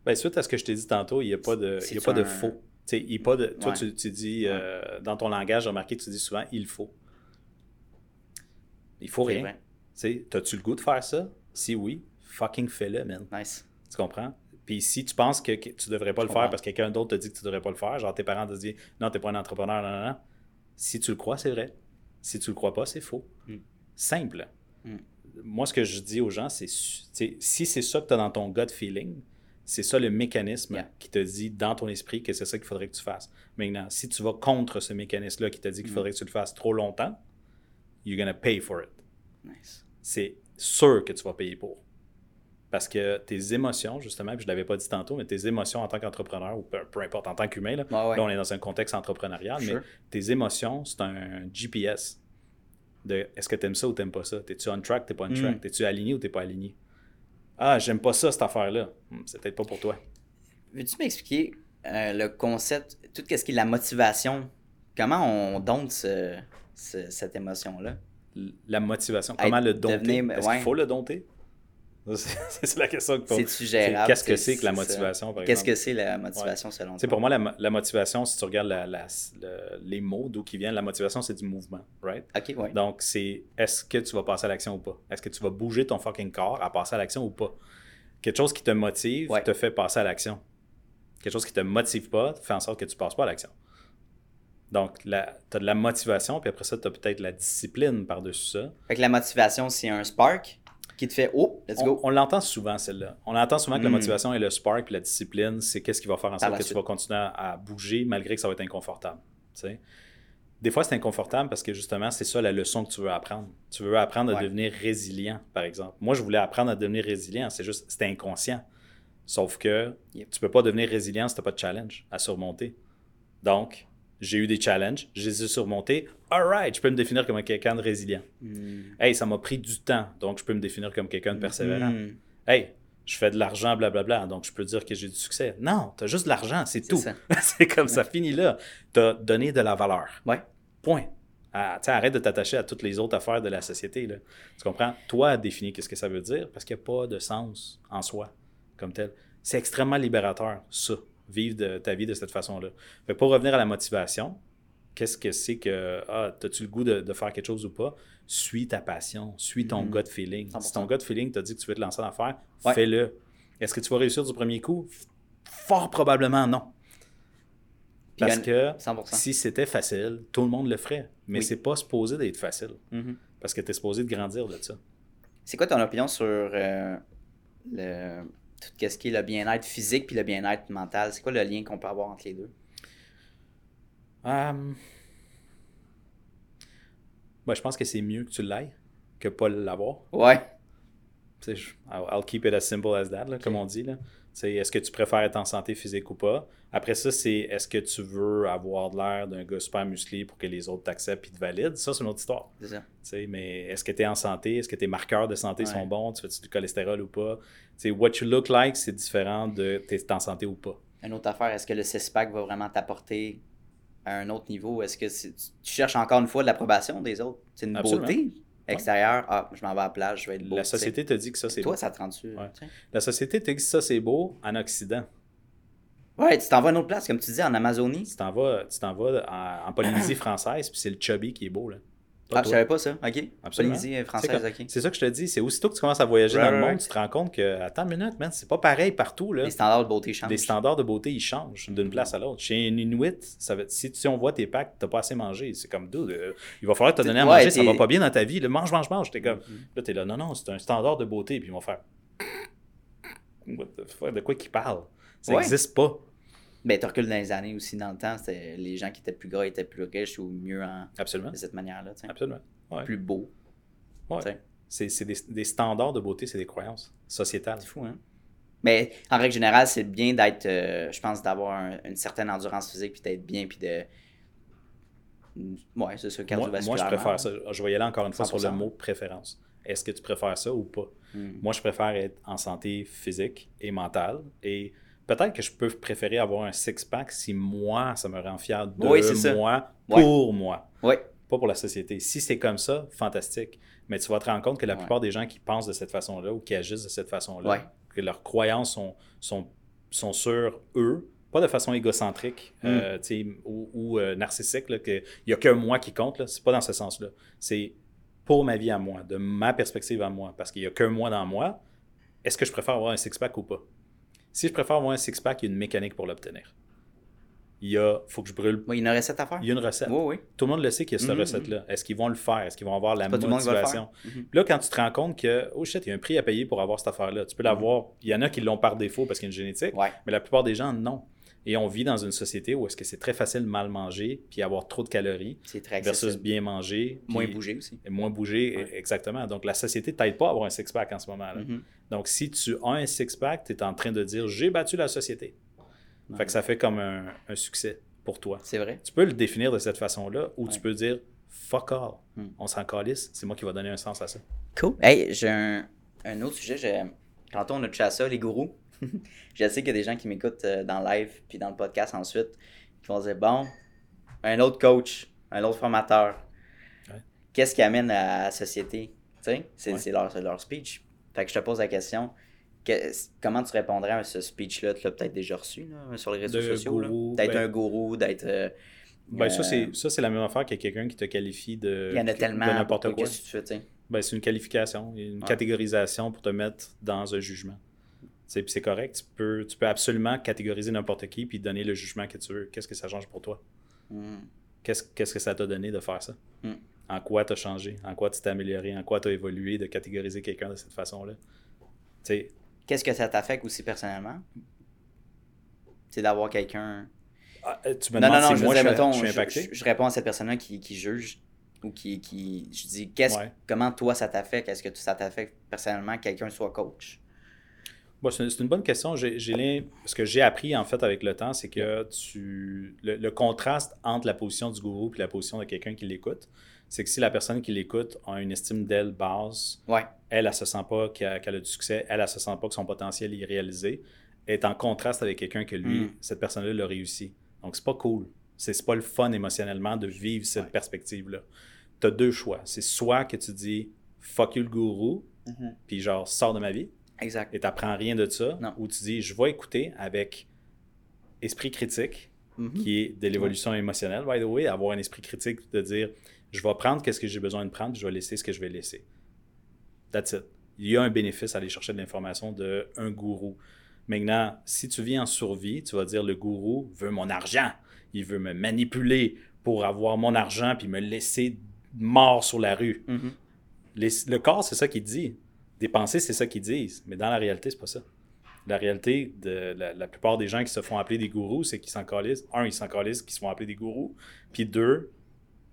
Ben, suite à ce que je t'ai dit tantôt, il n'y a pas de, il y a pas de faux. Il pas de, toi, Ouais. tu, tu dis, euh, dans ton langage, j'ai remarqué tu dis souvent il faut. Il faut rien. Sais, T'as-tu le goût de faire ça? Si oui, fucking fais-le, man. Nice. Tu comprends? Puis si tu penses que, que tu devrais pas le faire parce que quelqu'un d'autre te dit que tu devrais pas le faire, genre tes parents te disent non, t'es pas un entrepreneur, non, non, non. Si tu le crois, c'est vrai. Si tu le crois pas, c'est faux. Mm. Simple. Mm. Moi, ce que je dis aux gens, c'est si c'est ça que tu as dans ton gut feeling, c'est ça le mécanisme Yeah. qui te dit dans ton esprit que c'est ça qu'il faudrait que tu fasses. Maintenant, si tu vas contre ce mécanisme-là qui te dit qu'il Mm. faudrait que tu le fasses trop longtemps, you're gonna pay for it Nice. C'est sûr que tu vas payer pour. Parce que tes émotions, justement, puis je ne l'avais pas dit tantôt, mais tes émotions en tant qu'entrepreneur, ou peu, peu importe, en tant qu'humain, là, ouais. là, on est dans un contexte entrepreneurial, Sure. mais tes émotions, c'est un GPS de est-ce que tu aimes ça ou tu n'aimes pas ça? T'es-tu on track, t'es pas on track? Mm. T'es-tu aligné ou t'es pas aligné? Ah, j'aime pas ça, cette affaire-là. Hmm, c'est peut-être pas pour toi. Veux-tu m'expliquer euh, le concept, tout ce qui est la motivation? Comment on donne ce- ce- cette émotion-là? La motivation, Être- comment le dompter? devenir- Est-ce ouais. qu'il faut le dompter? C'est la question que C'est-tu gérable? Qu'est-ce que c'est que la ça. motivation, par Qu'est-ce exemple? que c'est la motivation selon Tu sais, toi? pour moi, la, mo- la motivation, si tu regardes la- la- le- les mots d'où qui viennent, la motivation, c'est du mouvement, right? Ok, ouais. Donc, c'est est-ce que tu vas passer à l'action ou pas? Est-ce que tu vas bouger ton fucking corps à passer à l'action ou pas? Quelque chose qui te motive Ouais. te fait passer à l'action. Quelque chose qui te motive pas fait en sorte que tu passes pas à l'action. Donc, tu as de la motivation, puis après ça, tu as peut-être la discipline par-dessus ça. Fait que la motivation, c'est un spark qui te fait Oh, let's On, go. on l'entend souvent, celle-là. On entend souvent que la Mm. motivation et le spark, puis la discipline, c'est qu'est-ce qui va faire en sorte que tu vas continuer à, à bouger malgré que ça va être inconfortable. tu sais. des fois, c'est inconfortable parce que justement, c'est ça la leçon que tu veux apprendre. Tu veux apprendre à devenir résilient, par exemple. Moi, je voulais apprendre à devenir résilient. C'est juste, c'était inconscient. Sauf que Yep. tu peux pas devenir résilient si tu n'as pas de challenge à surmonter. Donc, j'ai eu des challenges, je les ai surmontés. All right, je peux me définir comme quelqu'un de résilient. Hmm. Hey, ça m'a pris du temps, donc je peux me définir comme quelqu'un de persévérant. Hmm. Hey, je fais de l'argent, blablabla, donc je peux dire que j'ai du succès. Non, tu as juste de l'argent, c'est tout. c'est comme ça, fini là. Tu as donné de la valeur. Ouais. Point. Ah, arrête de t'attacher à toutes les autres affaires de la société. Là. Tu comprends? Toi, définis qu'est-ce que ça veut dire parce qu'il n'y a pas de sens en soi comme tel. C'est extrêmement libérateur, ça, vivre de, ta vie de cette façon-là. Pour revenir à la motivation, qu'est-ce que c'est que, ah, as-tu le goût de, de faire quelque chose ou pas? Suis ta passion, suis ton Mhm. gut feeling. 100%. Si ton gut feeling t'a dit que tu veux te lancer en affaires, Ouais. fais-le. Est-ce que tu vas réussir du premier coup? Fort probablement non. Parce que 100%. si c'était facile, tout le monde le ferait. Mais Oui. c'est pas supposé d'être facile. Mhm. Parce que tu es supposé de grandir de ça. C'est quoi ton opinion sur euh, le, tout ce qui est le bien-être physique puis le bien-être mental? C'est quoi le lien qu'on peut avoir entre les deux? Ben, je pense que c'est mieux que tu l'ailles que pas l'avoir. Ouais. I'll, I'll keep it as simple as that, là, comme on dit. Là. Est-ce que tu préfères être en santé physique ou pas? Après ça, c'est est-ce que tu veux avoir de l'air d'un gars super musclé pour que les autres t'acceptent et te valident? Ça, c'est une autre histoire. C'est ça. Mais est-ce que tu es en santé? Est-ce que tes marqueurs de santé Ouais. sont bons? Tu fais-tu du cholestérol ou pas? What you look like, c'est différent de t'es en santé ou pas. Une autre affaire, est-ce que le six-pack va vraiment t'apporter à un autre niveau? Est-ce que tu cherches encore une fois de l'approbation des autres? C'est une Absolument. beauté extérieure. Ah, je m'en vais à la plage, je vais être beau. La société te dit que ça, c'est Toi, beau. ça te? Ouais. tu sais? La société te dit que ça, c'est beau en Occident. Ouais, tu t'en vas à une autre place, comme tu dis, en Amazonie. Tu t'en vas, tu t'en vas en, en Polynésie française, puis c'est le chubby qui est beau. Là. Pas Ah, je savais pas ça. OK. Absolument. Polynésie française, OK. C'est ça que je te dis. C'est aussitôt que tu commences à voyager Right, dans le monde, tu te rends compte que, attends une minute, man, c'est pas pareil partout. Là. Les standards de beauté changent. Les standards de beauté, ils changent d'une place à l'autre. Chez un Inuit, ça va être- si, si on voit tes packs, t'as pas assez mangé. C'est comme, dude, euh, il va falloir te donner à Ouais, manger, ça va pas bien dans ta vie. Là, mange, mange, mange. T'es comme, Mhm. là, t'es là, non, non, c'est un standard de beauté, puis ils vont faire, What the fuck, de quoi qu'ils parlent? Ça Ouais. n'existe pas. Ben, tu recules dans les années aussi, dans le temps, c'était les gens qui étaient plus gras étaient plus riches ou mieux en, Absolument. de cette manière-là. Absolument. Ouais. Plus beau. Ouais. C'est des, des standards de beauté, c'est des croyances sociétales. C'est fou, hein? Mais en règle générale, c'est bien d'être, euh, je pense, d'avoir un- une certaine endurance physique, puis d'être bien, puis de. Ouais, c'est ça, Moi, cardiovasculairement. moi, je préfère ça. Je vais y aller encore une fois sur le 100%. mot préférence. Est-ce que tu préfères ça ou pas? Hmm. Moi, je préfère être en santé physique et mentale. Et peut-être que je peux préférer avoir un six-pack si moi, ça me rend fier de Oui, ça. moi, Ouais. pour moi, Ouais, pas pour la société. Si c'est comme ça, fantastique. Mais tu vas te rendre compte que la Ouais. plupart des gens qui pensent de cette façon-là ou qui agissent de cette façon-là, Ouais. que leurs croyances sont, sont, sont sur eux, pas de façon égocentrique Mm. euh, ou, ou, euh, narcissique, là, que il n'y a qu'un moi qui compte. C'est pas dans ce sens-là. C'est pour ma vie à moi, de ma perspective à moi, parce qu'il n'y a qu'un moi dans moi. Est-ce que je préfère avoir un six-pack ou pas? Si je préfère avoir un six-pack, il y a une mécanique pour l'obtenir. Il y a, faut que je brûle. Il y a une recette à faire? Il y a une recette. Oui, oui. Tout le monde le sait qu'il y a cette Mhm. recette-là. Est-ce qu'ils vont le faire? Est-ce qu'ils vont avoir la motivation? Mhm. Puis là, quand tu te rends compte que, oh shit, il y a un prix à payer pour avoir cette affaire-là, tu peux l'avoir. Il y en a qui l'ont par défaut parce qu'il y a une génétique, Ouais. mais la plupart des gens, non. Et on vit dans une société où est-ce que c'est très facile de mal manger puis avoir trop de calories C'est très versus bien manger. Moins bouger aussi. et moins bouger, Ouais. exactement. Donc, la société t'aide pas à avoir un six-pack en ce moment-là. Mhm. Donc, si tu as un six-pack, tu es en train de dire j'ai battu la société. Ouais. Fait que ça fait comme un, un succès pour toi. C'est vrai. Tu peux le définir de cette façon-là ou tu peux dire fuck all. Hmm. On s'en calisse, c'est moi qui va donner un sens à ça. Cool. Hey, j'ai un, un autre sujet. j'ai- Tantôt, on a à ça, les gourous. je sais qu'il y a des gens qui m'écoutent euh, dans le live puis dans le podcast ensuite qui vont dire Bon, un autre coach, un autre formateur, Ouais. qu'est-ce qui amène à la société? C'est Ouais. leur, leur speech. Fait que je te pose la question que- comment tu répondrais à ce speech-là Tu l'as peut-être déjà reçu là, sur les réseaux De sociaux. D'être ben- un gourou, d'être. euh, Ben, ça, euh, c'est, ça, c'est la même affaire que quelqu'un qui te qualifie de, Il y en a de tellement. n'importe quoi. Que tu fais? Ben, c'est une qualification, une Ouais. catégorisation pour te mettre dans un jugement. C'est correct, tu peux, tu peux absolument catégoriser n'importe qui puis donner le jugement que tu veux. Qu'est-ce que ça change pour toi? Hmm. Qu'est-ce, que ça t'a donné de faire ça? Mm. En quoi t'as changé? En quoi tu t'es amélioré? En quoi t'as évolué de catégoriser quelqu'un de cette façon-là? Qu'est-ce que ça t'affecte aussi personnellement? C'est d'avoir quelqu'un. Ah, euh, tu me Non, non, demandes non, si je moi je, mettons, je suis impacté? je- je réponds à cette personne-là qui, qui juge ou qui, qui. Je dis, qu'est-ce, Ouais. comment toi ça t'affecte? Est-ce que ça t'affecte personnellement que quelqu'un soit coach? Bon, c'est une bonne question. Ce que j'ai appris en fait avec le temps, c'est que tu le, le contraste entre la position du gourou et la position de quelqu'un qui l'écoute, c'est que si la personne qui l'écoute a une estime d'elle basse, Ouais. elle, elle se sent pas qu'elle, a du succès, elle, elle se sent pas que son potentiel est réalisé, est en contraste avec quelqu'un que lui, Mm. cette personne-là l'a réussi. Donc, c'est pas cool. C'est, pas le fun émotionnellement de vivre cette Ouais. perspective-là. Tu as deux choix. C'est soit que tu dis fuck you le gourou, Mhm. puis genre sors de ma vie, Exact. et tu n'apprends rien de ça, Non. ou tu dis je vais écouter avec esprit critique, Mhm. qui est de l'évolution émotionnelle, by the way, avoir un esprit critique de dire je vais prendre qu'est-ce que j'ai besoin de prendre, puis je vais laisser ce que je vais laisser. That's it. Il y a un bénéfice à aller chercher de l'information d'un gourou. Maintenant, si tu vis en survie, tu vas dire le gourou veut mon argent, il veut me manipuler pour avoir mon argent puis me laisser mort sur la rue. Mhm. Les- le corps, c'est ça qu'il dit. Des pensées, c'est ça qu'ils disent. Mais dans la réalité, c'est pas ça. La réalité de la, plupart des gens qui se font appeler des gourous, c'est qu'ils s'en calissent. Un, ils s'en calissent qu'ils se font appeler des gourous. Puis deux,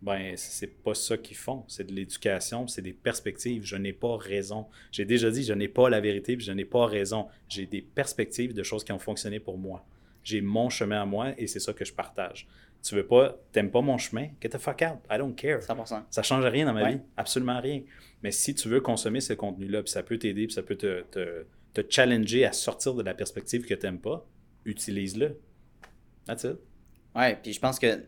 ben, c'est pas ça qu'ils font. C'est de l'éducation, c'est des perspectives. Je n'ai pas raison. J'ai déjà dit, je n'ai pas la vérité, puis je n'ai pas raison. J'ai des perspectives de choses qui ont fonctionné pour moi. J'ai mon chemin à moi et c'est ça que je partage. Tu veux pas, t'aimes pas mon chemin? Get the fuck out. I don't care. 100%. Ça change rien dans ma Ouais. vie, absolument rien. Mais si tu veux consommer ce contenu-là, puis ça peut t'aider, puis ça peut te, te, te challenger à sortir de la perspective que tu n'aimes pas, utilise-le. That's it. Ouais, puis je pense que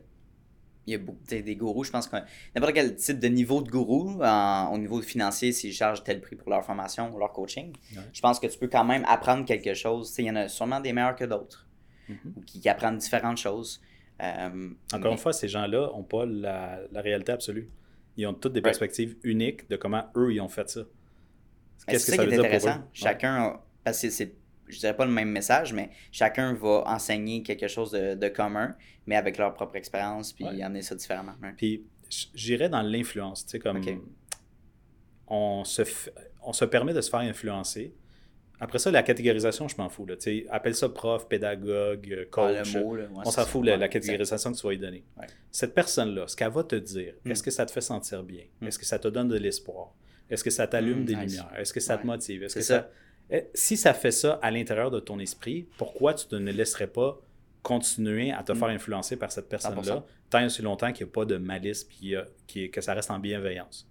il y a beaucoup, des gourous, je pense que n'importe quel type de niveau de gourou, en- au niveau financier, s'ils chargent tel prix pour leur formation ou leur coaching, Ouais. je pense que tu peux quand même apprendre quelque chose. Il y en a sûrement des meilleurs que d'autres, Mhm. ou qui, qui apprennent différentes choses. Euh, Encore mais- une fois, ces gens-là n'ont pas la, la réalité absolue. Ils ont toutes des perspectives uniques de comment eux, ils ont fait ça. Qu'est-ce c'est que ça ça qui veut est dire pour eux? intéressant. Chacun, parce que c'est, je dirais pas le même message, mais chacun va enseigner quelque chose de, de commun, mais avec leur propre expérience, puis Ouais. amener ça différemment. Ouais. Puis j'irais dans l'influence, tu sais, comme on, se f- on se permet de se faire influencer. Après ça, la catégorisation, je m'en fous. Là, appelle ça prof, pédagogue, euh, Ah, coach. le mot, là, ouais, on s'en fout, la, la catégorisation que tu vas lui donner. Ouais. Cette personne-là, ce qu'elle va te dire, Mm. est-ce que ça te fait sentir bien? Mm. Est-ce que ça te donne de l'espoir? Est-ce que ça t'allume Mm, des nice. lumières? Est-ce que ça te motive? Est-ce que ça... Eh, Si ça fait ça à l'intérieur de ton esprit, pourquoi tu ne laisserais pas continuer à te faire influencer par cette personne-là 100%. tant et aussi longtemps qu'il n'y a pas de malice a- que ça reste en bienveillance?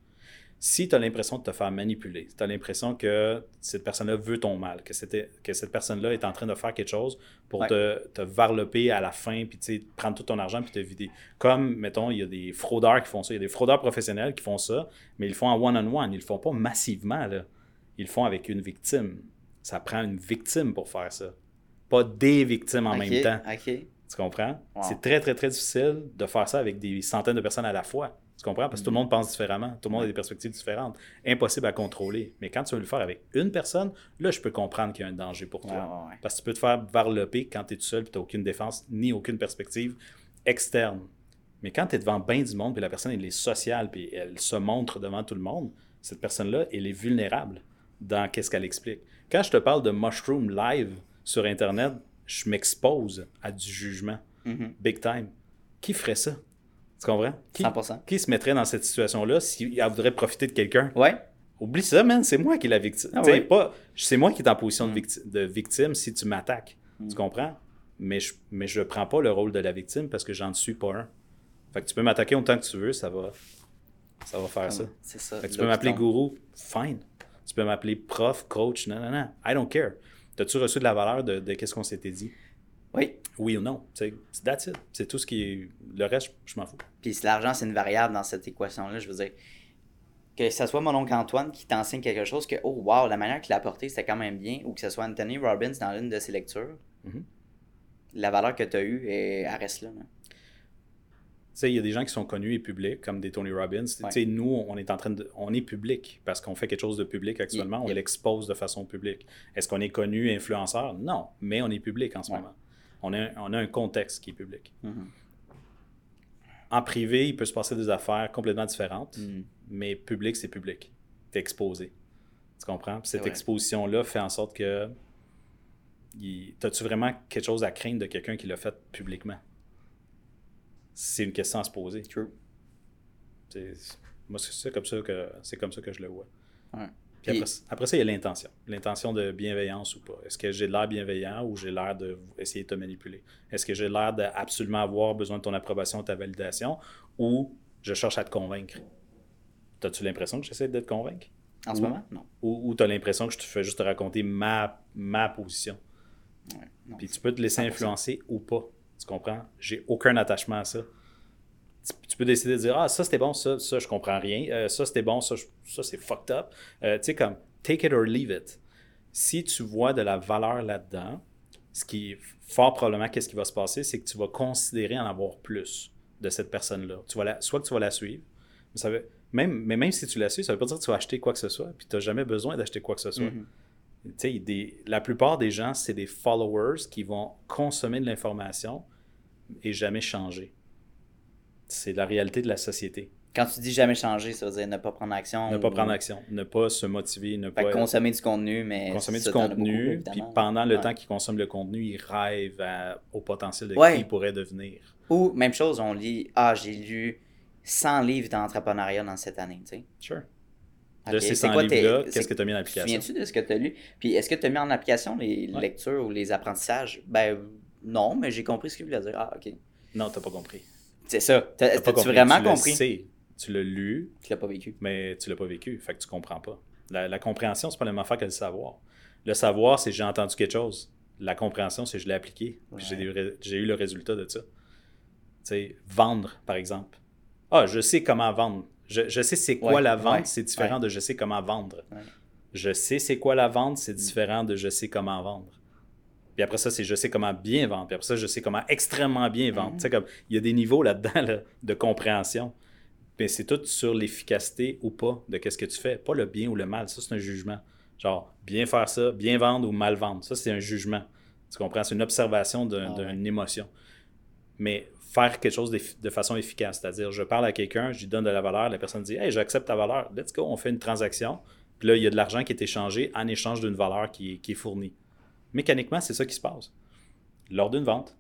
Si tu as l'impression de te faire manipuler, si tu as l'impression que cette personne-là veut ton mal, que, cette personne-là est en train de faire quelque chose pour Ouais. te, te varloper à la fin, puis tu sais, prendre tout ton argent puis te vider. Comme, mettons, il y a des fraudeurs qui font ça, il y a des fraudeurs professionnels qui font ça, mais ils le font en one-on-one, ils le font pas massivement, là. Ils le font avec une victime. Ça prend une victime pour faire ça. Pas des victimes en même temps. Tu comprends? Wow. C'est très, très, très difficile de faire ça avec des centaines de personnes à la fois. Tu comprends? Parce que tout le monde pense différemment. Tout le monde a des perspectives différentes. Impossible à contrôler. Mais quand tu veux le faire avec une personne, là, je peux comprendre qu'il y a un danger pour toi. Ouais. Parce que tu peux te faire varloper quand tu es tout seul et tu n'as aucune défense ni aucune perspective externe. Mais quand tu es devant bien du monde, puis la personne elle est sociale, puis elle se montre devant tout le monde, cette personne-là, elle est vulnérable dans qu'est-ce qu'elle explique. Quand je te parle de mushroom live sur Internet, je m'expose à du jugement. Mhm. Big time. Qui ferait ça? Tu comprends? Qui, 100%. qui se mettrait dans cette situation-là si elle voudrait profiter de quelqu'un? Ouais. Oublie ça, man, c'est moi qui est la victime. Ah pas, c'est moi qui est en position de, Mm. victi- de victime si tu m'attaques. Mm. Tu comprends? Mais je mais je prends pas le rôle de la victime parce que j'en suis pas un. Fait que tu peux m'attaquer autant que tu veux, ça va, ça va faire ça. C'est ça. Fait que tu peux m'appeler gourou, fine. Tu peux m'appeler prof, coach, non, non, non. I don't care. T'as-tu reçu de la valeur de, de qu'est-ce qu'on s'était dit? Oui. Oui ou non? T'sais, That's it. C'est tout ce qui est. Le reste, je, m'en fous. Puis si l'argent, c'est une variable dans cette équation-là, je veux dire, que ce soit mon oncle Antoine qui t'enseigne quelque chose que, oh wow, la manière qu'il l'a apporté, c'était quand même bien, ou que ce soit Anthony Robbins dans l'une de ses lectures, Mhm. la valeur que tu as eue, elle, reste là. Tu sais, il y a des gens qui sont connus et publics, comme des Tony Robbins. Tu sais, nous, on est en train de, on est public parce qu'on fait quelque chose de public actuellement. On l'expose de façon publique. Est-ce qu'on est connu influenceur? Non, mais on est public en ce Ouais. moment. On a, on a un contexte qui est public. Mhm. En privé, il peut se passer des affaires complètement différentes, Mhm. mais public, c'est public. T'es exposé. Tu comprends? Puis cette exposition-là fait en sorte que. T'as-tu vraiment quelque chose à craindre de quelqu'un qui l'a fait publiquement? c'est une question à se poser. True. C'est- Moi, c'est comme ça que c'est comme ça que je le vois. Ouais. Puis après, après ça, il y a l'intention. L'intention de bienveillance ou pas. Est-ce que j'ai l'air bienveillant ou j'ai l'air d'essayer de te manipuler? Est-ce que j'ai l'air d'absolument avoir besoin de ton approbation, de ta validation ou je cherche à te convaincre? As-tu l'impression que j'essaie de te convaincre? En ce Ou- moment, non. Ou, ou tu as l'impression que je te fais juste te raconter ma, ma position? Ouais, non. Puis tu peux te laisser 100%. influencer ou pas. Tu comprends? J'ai aucun attachement à ça. Tu, peux décider de dire Ah, ça c'était bon, ça, ça je comprends rien. Euh, ça c'était bon, ça, je- ça c'est fucked up. Euh, tu sais, comme take it or leave it. Si tu vois de la valeur là-dedans, ce qui est fort probablement, qu'est-ce qui va se passer, c'est que tu vas considérer en avoir plus de cette personne-là. Tu vas la- soit que tu vas la suivre, mais, ça veut, même, mais même si tu la suis, ça veut pas dire que tu vas acheter quoi que ce soit, puis tu n'as jamais besoin d'acheter quoi que ce soit. Mhm. Tu sais, des- la plupart des gens, c'est des followers qui vont consommer de l'information et jamais changer. C'est la réalité de la société. Quand tu dis jamais changer, ça veut dire ne pas prendre action. Ne pas prendre action, ne pas se motiver, ne Fait pas consommer du contenu, mais. consommer du beaucoup, contenu. Puis pendant le Ouais. temps qu'ils consomment le contenu, ils rêvent à- au potentiel de Ouais. qui ils pourraient devenir. Ou, même chose, on lit Ah, j'ai lu 100 livres d'entrepreneuriat dans cette année, tu sais. Sure. Ok, De ces c'est 100 quoi tes- livres-là, qu'est-ce que tu as mis en application? souviens-tu de ce que tu as lu? Puis est-ce que tu as mis en application les Ouais. lectures ou les apprentissages? Ben non, mais j'ai compris ce qu'il voulait dire. Ah, ok. Non, tu n'as pas compris. C'est ça. T'as- compris. vraiment tu compris? sais. Tu l'as lu, Tu l'as pas vécu. mais tu l'as pas vécu. Fait que tu comprends pas. La, la compréhension, c'est pas la même affaire que le savoir. Le savoir, c'est j'ai entendu quelque chose. La compréhension, c'est je l'ai appliqué. puis j'ai Ouais. eu le résultat de ça. Tu sais, vendre, par exemple. Ah, je sais comment vendre. Je, je sais c'est quoi Ouais, la vente, ouais, c'est différent de je sais comment vendre. Je sais c'est quoi la vente, Mm. c'est différent de je sais comment vendre. Puis après ça, c'est je sais comment bien vendre. Puis après ça, je sais comment extrêmement bien vendre. Mm. Tu sais, comme, il y a des niveaux là-dedans là, de compréhension. Mais c'est tout sur l'efficacité ou pas de qu'est-ce que tu fais. Pas le bien ou le mal. Ça, c'est un jugement. Genre, bien faire ça, bien vendre ou mal vendre. Ça, c'est un jugement. Tu comprends? C'est une observation Ah ouais. d'une émotion. Mais faire quelque chose de façon efficace, c'est-à-dire, je parle à quelqu'un, je lui donne de la valeur, la personne dit, hey, j'accepte ta valeur, let's go, on fait une transaction. Puis là, il y a de l'argent qui est échangé en échange d'une valeur qui est fournie. Mécaniquement, c'est ça qui se passe. Lors d'une vente.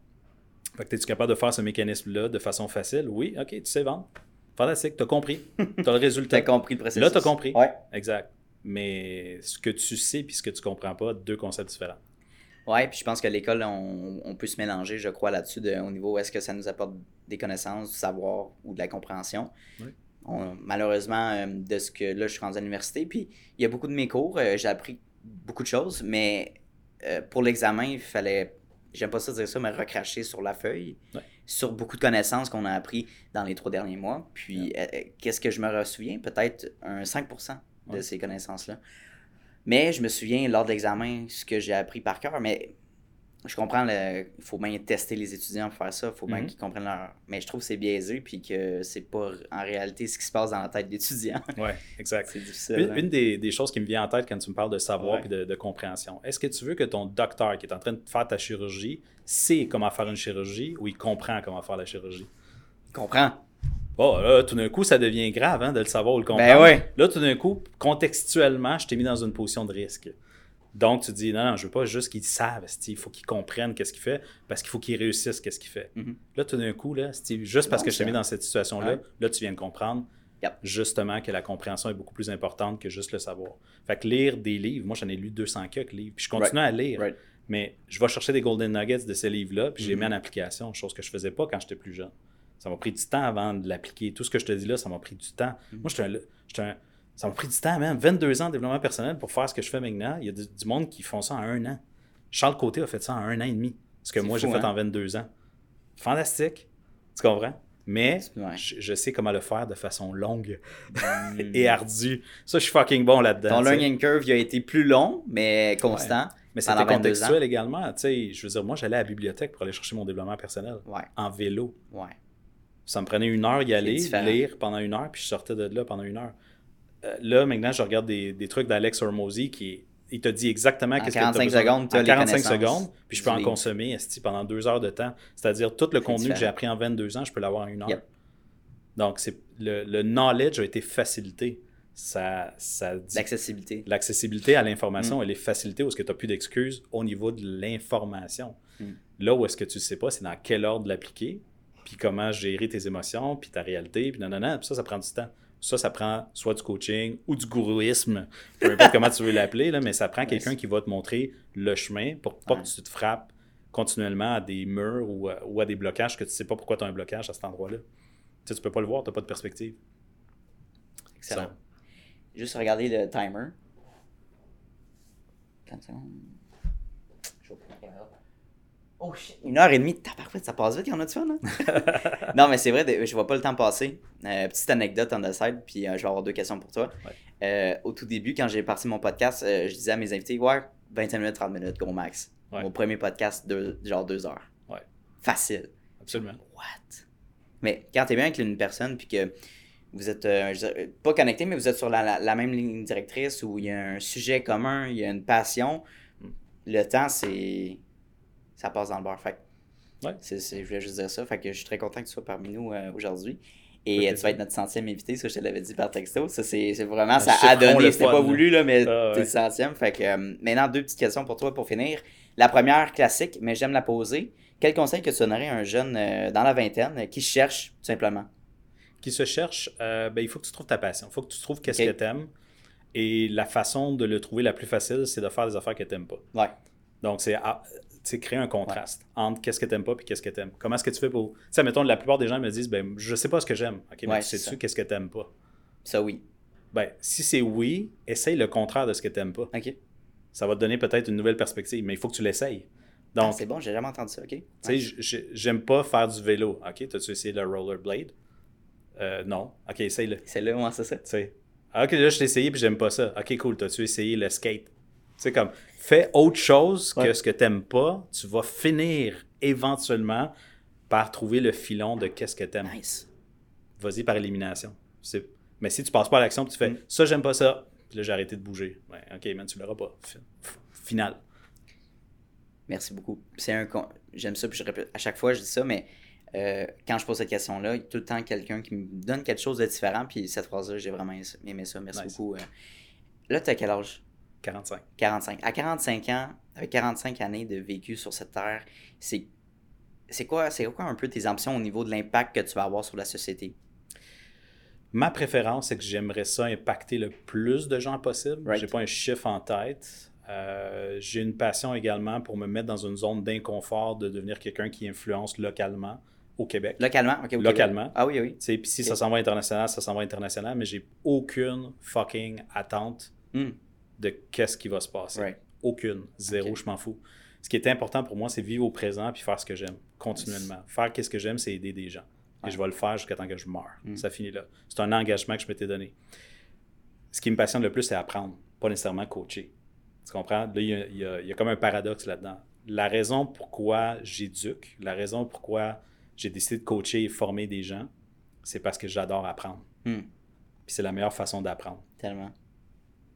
Fait que es-tu capable de faire ce mécanisme-là de façon facile? Oui, ok, tu sais vendre. Fantastique, t'as compris. T'as le résultat. T'as compris le processus. Là, t'as compris. Ouais. Exact. Mais ce que tu sais puis ce que tu comprends pas, deux concepts différents. Ouais, puis je pense que l'école, on, on peut se mélanger, je crois, là-dessus, de- au niveau est-ce que ça nous apporte des connaissances, du savoir ou de la compréhension. Oui. On- malheureusement, euh, de ce que là, je suis rendu à l'université, puis il y a beaucoup de mes cours, euh, j'ai appris beaucoup de choses, mais euh, pour l'examen, il fallait, j'aime pas ça dire ça, mais recracher sur la feuille, Ouais. sur beaucoup de connaissances qu'on a appris dans les trois derniers mois. Puis, euh, euh, qu'est-ce que je me souviens? Peut-être un 5% de Ouais. ces connaissances-là. Mais je me souviens lors de l'examen ce que j'ai appris par cœur. Mais je comprends, il faut bien tester les étudiants pour faire ça. Il faut bien Mhm. qu'ils comprennent leur. Mais je trouve que c'est biaisé puis que c'est pas en réalité ce qui se passe dans la tête d'étudiants. Ouais, exact. c'est difficile. Une, hein. une des, des choses qui me vient en tête quand tu me parles de savoir Ouais. et de, de compréhension, est-ce que tu veux que ton docteur qui est en train de faire ta chirurgie sait comment faire une chirurgie ou il comprend comment faire la chirurgie? Je comprends. Oh, là, tout d'un coup, ça devient grave hein, de le savoir ou le comprendre. Ben ouais. Là, tout d'un coup, contextuellement, je t'ai mis dans une position de risque. Donc, tu dis, non, non, je veux pas juste qu'ils savent, il faut qu'ils comprennent qu'est-ce qu'il fait, parce qu'il faut qu'ils réussissent qu'est-ce qu'il fait. Mhm. Là, tout d'un coup, là, juste parce que je t'ai mis dans cette situation-là, Ouais. là, tu viens de comprendre Yep. justement que la compréhension est beaucoup plus importante que juste le savoir. Fait que lire des livres, moi, j'en ai lu 200 quelques livres, puis je continue à lire. Right. Mais je vais chercher des golden nuggets de ces livres-là, puis je les Mhm. mets en application, chose que je faisais pas quand j'étais plus jeune. Ça m'a pris du temps avant de l'appliquer. Tout ce que je te dis là, ça m'a pris du temps. Mhm. Moi, j'étais un, j'étais un- ça m'a pris du temps, même 22 ans de développement personnel pour faire ce que je fais maintenant. Il y a du, du monde qui font ça en un an. Charles Côté a fait ça en un an et demi. Ce que moi, j'ai fait hein? en 22 ans. Fantastique. Tu comprends? Mais Ouais. je, je sais comment le faire de façon longue Mm. et ardue. Ça, je suis fucking bon là-dedans. Ton learning curve il a été plus long, mais constant. Mais pendant c'était 22 contextuel également. Je veux dire, moi, j'allais à la bibliothèque pour aller chercher mon développement personnel Ouais, en vélo. ouais. Ça me prenait une heure y aller, lire pendant une heure, puis je sortais de là pendant une heure. Euh, là, maintenant, je regarde des, des trucs d'Alex Hormozy qui il te dit exactement En qu'est-ce que tu 45 besoin. secondes, t'as En les 45 connaissances secondes, puis je peux en livre. consommer esti, pendant deux heures de temps. C'est-à-dire, tout le contenu que j'ai appris en 22 ans, je peux l'avoir en une heure. Yep. Donc, c'est le, le knowledge a été facilité. Ça, ça L'accessibilité. L'accessibilité à Mm. l'information, elle est facilitée où est-ce que tu n'as plus d'excuses au niveau de l'information. Mm. Là où est-ce que tu ne sais pas, c'est dans quel ordre l'appliquer, puis comment gérer tes émotions, puis ta réalité, puis nanana, puis ça, ça prend du temps. Ça, ça prend soit du coaching ou du gourouisme, peu importe comment tu veux l'appeler, là, mais ça prend quelqu'un qui va te montrer le chemin pour pas Ouais. que tu te frappes continuellement à des murs ou à, ou à des blocages que tu sais pas pourquoi tu as un blocage à cet endroit-là. Tu sais, tu peux pas le voir, tu pas de perspective. Excellent. Ça. Juste regarder le timer. 30 secondes. Je vais prendre la caméra. Oh shit, une heure et demie. Tabarouette, ça passe vite, y en a-tu fun, hein? non, mais c'est vrai, je vois pas le temps passer. Euh, petite anecdote on the side, puis euh, je vais avoir deux questions pour toi. Ouais. Euh, au tout début, quand j'ai parti mon podcast, je disais à mes invités, ouais, 25 minutes, 30 minutes, gros max. Ouais. Mon premier podcast, deux- genre deux heures. Ouais. Facile. Absolument. What? Mais quand tu es bien avec une personne, puis que vous êtes euh, dirais, pas connecté, mais vous êtes sur la, la- la même ligne directrice où il y a un sujet commun, il y a une passion, Mm. le temps, c'est. Ça passe dans le beurre. Fait Ouais. c'est- je voulais juste dire ça. Fait que je suis très content que tu sois parmi nous euh, aujourd'hui. Ça Et euh, tu vas être notre centième invité, ça je te l'avais dit par texto. Ça, c'est vraiment, ça chiffron a donné. C'était pas voulu, là, mais Ah, t'es ouais. le centième. Fait que euh, maintenant, deux petites questions pour toi pour finir. La première, classique, mais j'aime la poser. Quel conseil que tu donnerais à un jeune euh, dans la vingtaine qui cherche, tout simplement? qui se cherche, euh, ben, il faut que tu trouves ta passion. Il faut que tu trouves qu'est-ce que tu aimes. Et la façon de le trouver la plus facile, c'est de faire des affaires que tu n'aimes pas. Ouais. Donc, c'est ah, c'est créer un contraste entre qu'est-ce que tu n'aimes pas et qu'est-ce que tu aimes. Comment est-ce que tu fais pour. Tu sais, mettons, la plupart des gens me disent, ben, je sais pas ce que j'aime. OK, mais Ouais, tu c'est sais-tu qu'est-ce que tu n'aimes pas? Ça, oui. Ben, si c'est oui, essaye le contraire de ce que tu n'aimes pas. OK. Ça va te donner peut-être une nouvelle perspective, mais il faut que tu l'essayes. Ah, Donc, c'est bon, j'ai jamais entendu ça. OK. tu sais, j'aime pas faire du vélo. OK, t'as-tu essayé le rollerblade? Euh, non. OK, essaye-le. C'est là, moi, c'est ça. Tu sais, ah, ok, là, je t'ai essayé puis j'aime pas ça. Ok, cool, t'as-tu essayé le skate? Tu sais, comme, fais autre chose que Ouais. ce que t'aimes pas, tu vas finir éventuellement par trouver le filon de qu'est-ce que t'aimes. Nice. Vas-y par élimination. C'est- Mais si tu passes pas à l'action tu fais Mm. ça, j'aime pas ça, puis là, j'ai arrêté de bouger. Ouais, ok, man, tu l'auras pas. Final. Merci beaucoup. C'est un con- J'aime ça, puis je répète à chaque fois, je dis ça, mais euh, quand je pose cette question-là, il y a tout le temps quelqu'un qui me donne quelque chose de différent, puis cette phrase-là, j'ai vraiment aimé ça. Merci Nice. beaucoup. euh. Là, tu as quel âge? 45. 45. À 45 ans, avec 45 années de vécu sur cette terre, c'est c'est quoi, c'est quoi un peu tes ambitions au niveau de l'impact que tu vas avoir sur la société? Ma préférence, c'est que j'aimerais ça impacter le plus de gens possible. Right. J'ai pas un chiffre en tête. Euh, j'ai une passion également pour me mettre dans une zone d'inconfort de devenir quelqu'un qui influence localement au Québec. Localement? ok, au Localement. Québec. Ah oui, oui. Puis si ça s'en va international, ça s'en va international, mais j'ai aucune fucking attente Hmm. De qu'est-ce qui va se passer. Right. Aucune. Zéro, je m'en fous. Ce qui est important pour moi, c'est vivre au présent puis faire ce que j'aime, continuellement. Faire qu'est-ce que j'aime, c'est aider des gens. Et je vais le faire jusqu'à temps que je meure. Mm. Ça finit là. C'est un engagement que je m'étais donné. Ce qui me passionne le plus, c'est apprendre, pas nécessairement coacher. Tu comprends? Là, il y a, il y a- il y a comme un paradoxe là-dedans. La raison pourquoi j'éduque, la raison pourquoi j'ai décidé de coacher et former des gens, c'est parce que j'adore apprendre. Hmm. Puis c'est la meilleure façon d'apprendre. Tellement.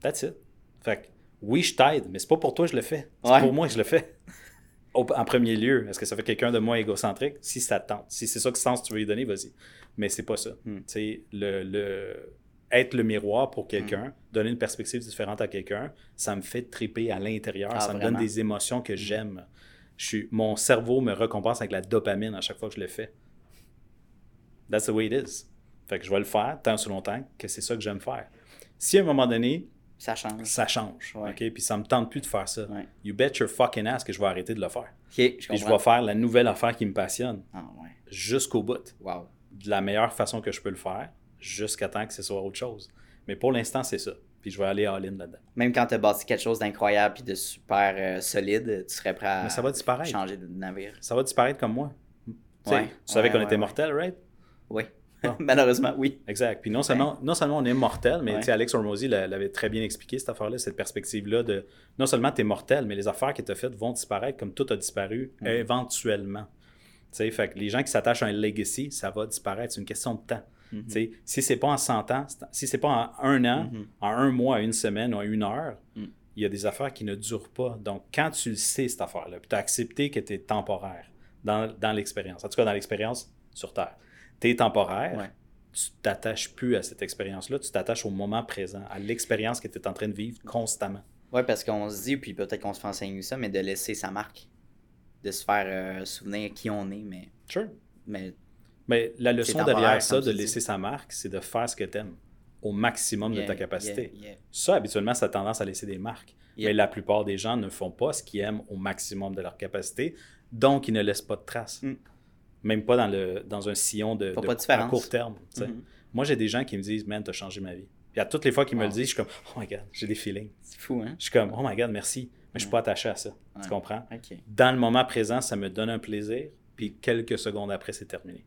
That's it. Fait que, oui, je t'aide, mais c'est pas pour toi que je le fais. C'est Ouais. pour moi que je le fais. Au- en premier lieu, est-ce que ça fait quelqu'un de moins égocentrique? Si ça te tente. Si c'est ça que sens que tu veux lui donner, vas-y. Mais c'est pas ça. Hmm. Tu sais, le, le- être le miroir pour quelqu'un, Hmm. donner une perspective différente à quelqu'un, ça me fait triper à l'intérieur. Ah, ça me vraiment? Hmm. donne des émotions que j'aime. Je suis, mon cerveau me récompense avec la dopamine à chaque fois que je le fais. That's the way it is. Fait que je vais le faire tant sur longtemps que c'est ça que j'aime faire. Si à un moment donné, Ça change. ça change. Ouais. OK? Puis ça me tente plus de faire ça. Ouais. You bet your fucking ass que je vais arrêter de le faire. Ok, je Puis je vais faire la nouvelle affaire qui me passionne Ah ouais. jusqu'au bout. Wow. De la meilleure façon que je peux le faire, jusqu'à temps que ce soit autre chose. Mais pour l'instant, c'est ça. Puis je vais aller all-in là-dedans. Même quand tu as bâti quelque chose d'incroyable et de super euh, solide, tu serais prêt à Mais ça va disparaître. changer de navire. Ça va disparaître comme moi. Ouais. Tu savais qu'on était mortel, right? Oui. Ah. Malheureusement, oui. Exact. Puis non seulement, non seulement on est mortel, mais Ouais. Alex Hormozy l'a- l'avait très bien expliqué, cette affaire-là, cette perspective-là de non seulement tu es mortel, mais les affaires que tu as faites vont disparaître comme tout a disparu Mm. éventuellement. Fait que les gens qui s'attachent à un legacy, ça va disparaître. C'est une question de temps. Tu sais, Si c'est pas en 100 ans, si c'est pas en un an, Mhm. en un mois, une semaine ou à une heure, Mm. il y a des affaires qui ne durent pas. Donc, quand tu le sais, cette affaire-là, puis tu as accepté que tu es temporaire dans, dans l'expérience, en tout cas dans l'expérience sur Terre, tu es temporaire, Ouais. tu t'attaches plus à cette expérience-là, tu t'attaches au moment présent, à l'expérience que tu es en train de vivre constamment. Ouais, parce qu'on se dit, puis peut-être qu'on se fait enseigner ça, mais de laisser sa marque. De se faire euh, souvenir qui on est, mais. Sure. mais Mais la leçon derrière ça, de dis. laisser sa marque, c'est de faire ce que tu aimes au maximum de ta capacité. yeah, yeah. Ça, habituellement, ça a tendance à laisser des marques. Mais la plupart des gens ne font pas ce qu'ils aiment au maximum de leur capacité, donc ils ne laissent pas de traces. Mm. Même pas dans, le, dans un sillon de, à court terme. Mhm. Moi, j'ai des gens qui me disent, man, t'as changé ma vie. Puis à toutes les fois qu'ils me le disent, je suis comme, oh my god, j'ai des feelings. C'est fou, hein? Je suis comme, oh my god, merci. Mais je suis pas attaché à ça. Ouais. Tu comprends? Dans le moment présent, ça me donne un plaisir, puis quelques secondes après, c'est terminé.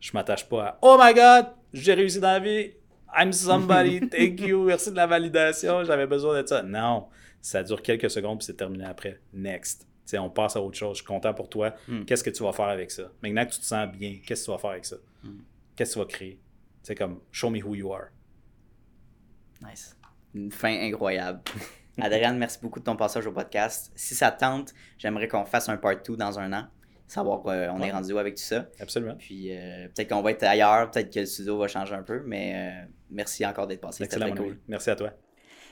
Je m'attache pas à Oh my god, j'ai réussi dans la vie, I'm somebody, thank you, merci de la validation, j'avais besoin de ça. Non, ça dure quelques secondes, puis c'est terminé après. Next. On passe à autre chose. Je suis content pour toi. Mm. Qu'est-ce que tu vas faire avec ça? Maintenant que tu te sens bien, qu'est-ce que tu vas faire avec ça? Qu'est-ce que tu vas créer? C'est comme Show me who you are. Nice. Une fin incroyable. Adriane, merci beaucoup de ton passage au podcast. Si ça te tente, j'aimerais qu'on fasse un part 2 dans un an. Savoir qu'on on est rendu où avec tout ça. Absolument. Puis euh, peut-être qu'on va être ailleurs, peut-être que le studio va changer un peu, mais euh, merci encore d'être passé. C'était très cool. Merci à toi.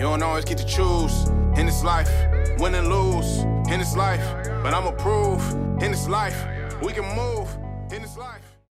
You don't always get to choose. In this life, win and lose. In this life. But I'ma prove. In this life, we can move.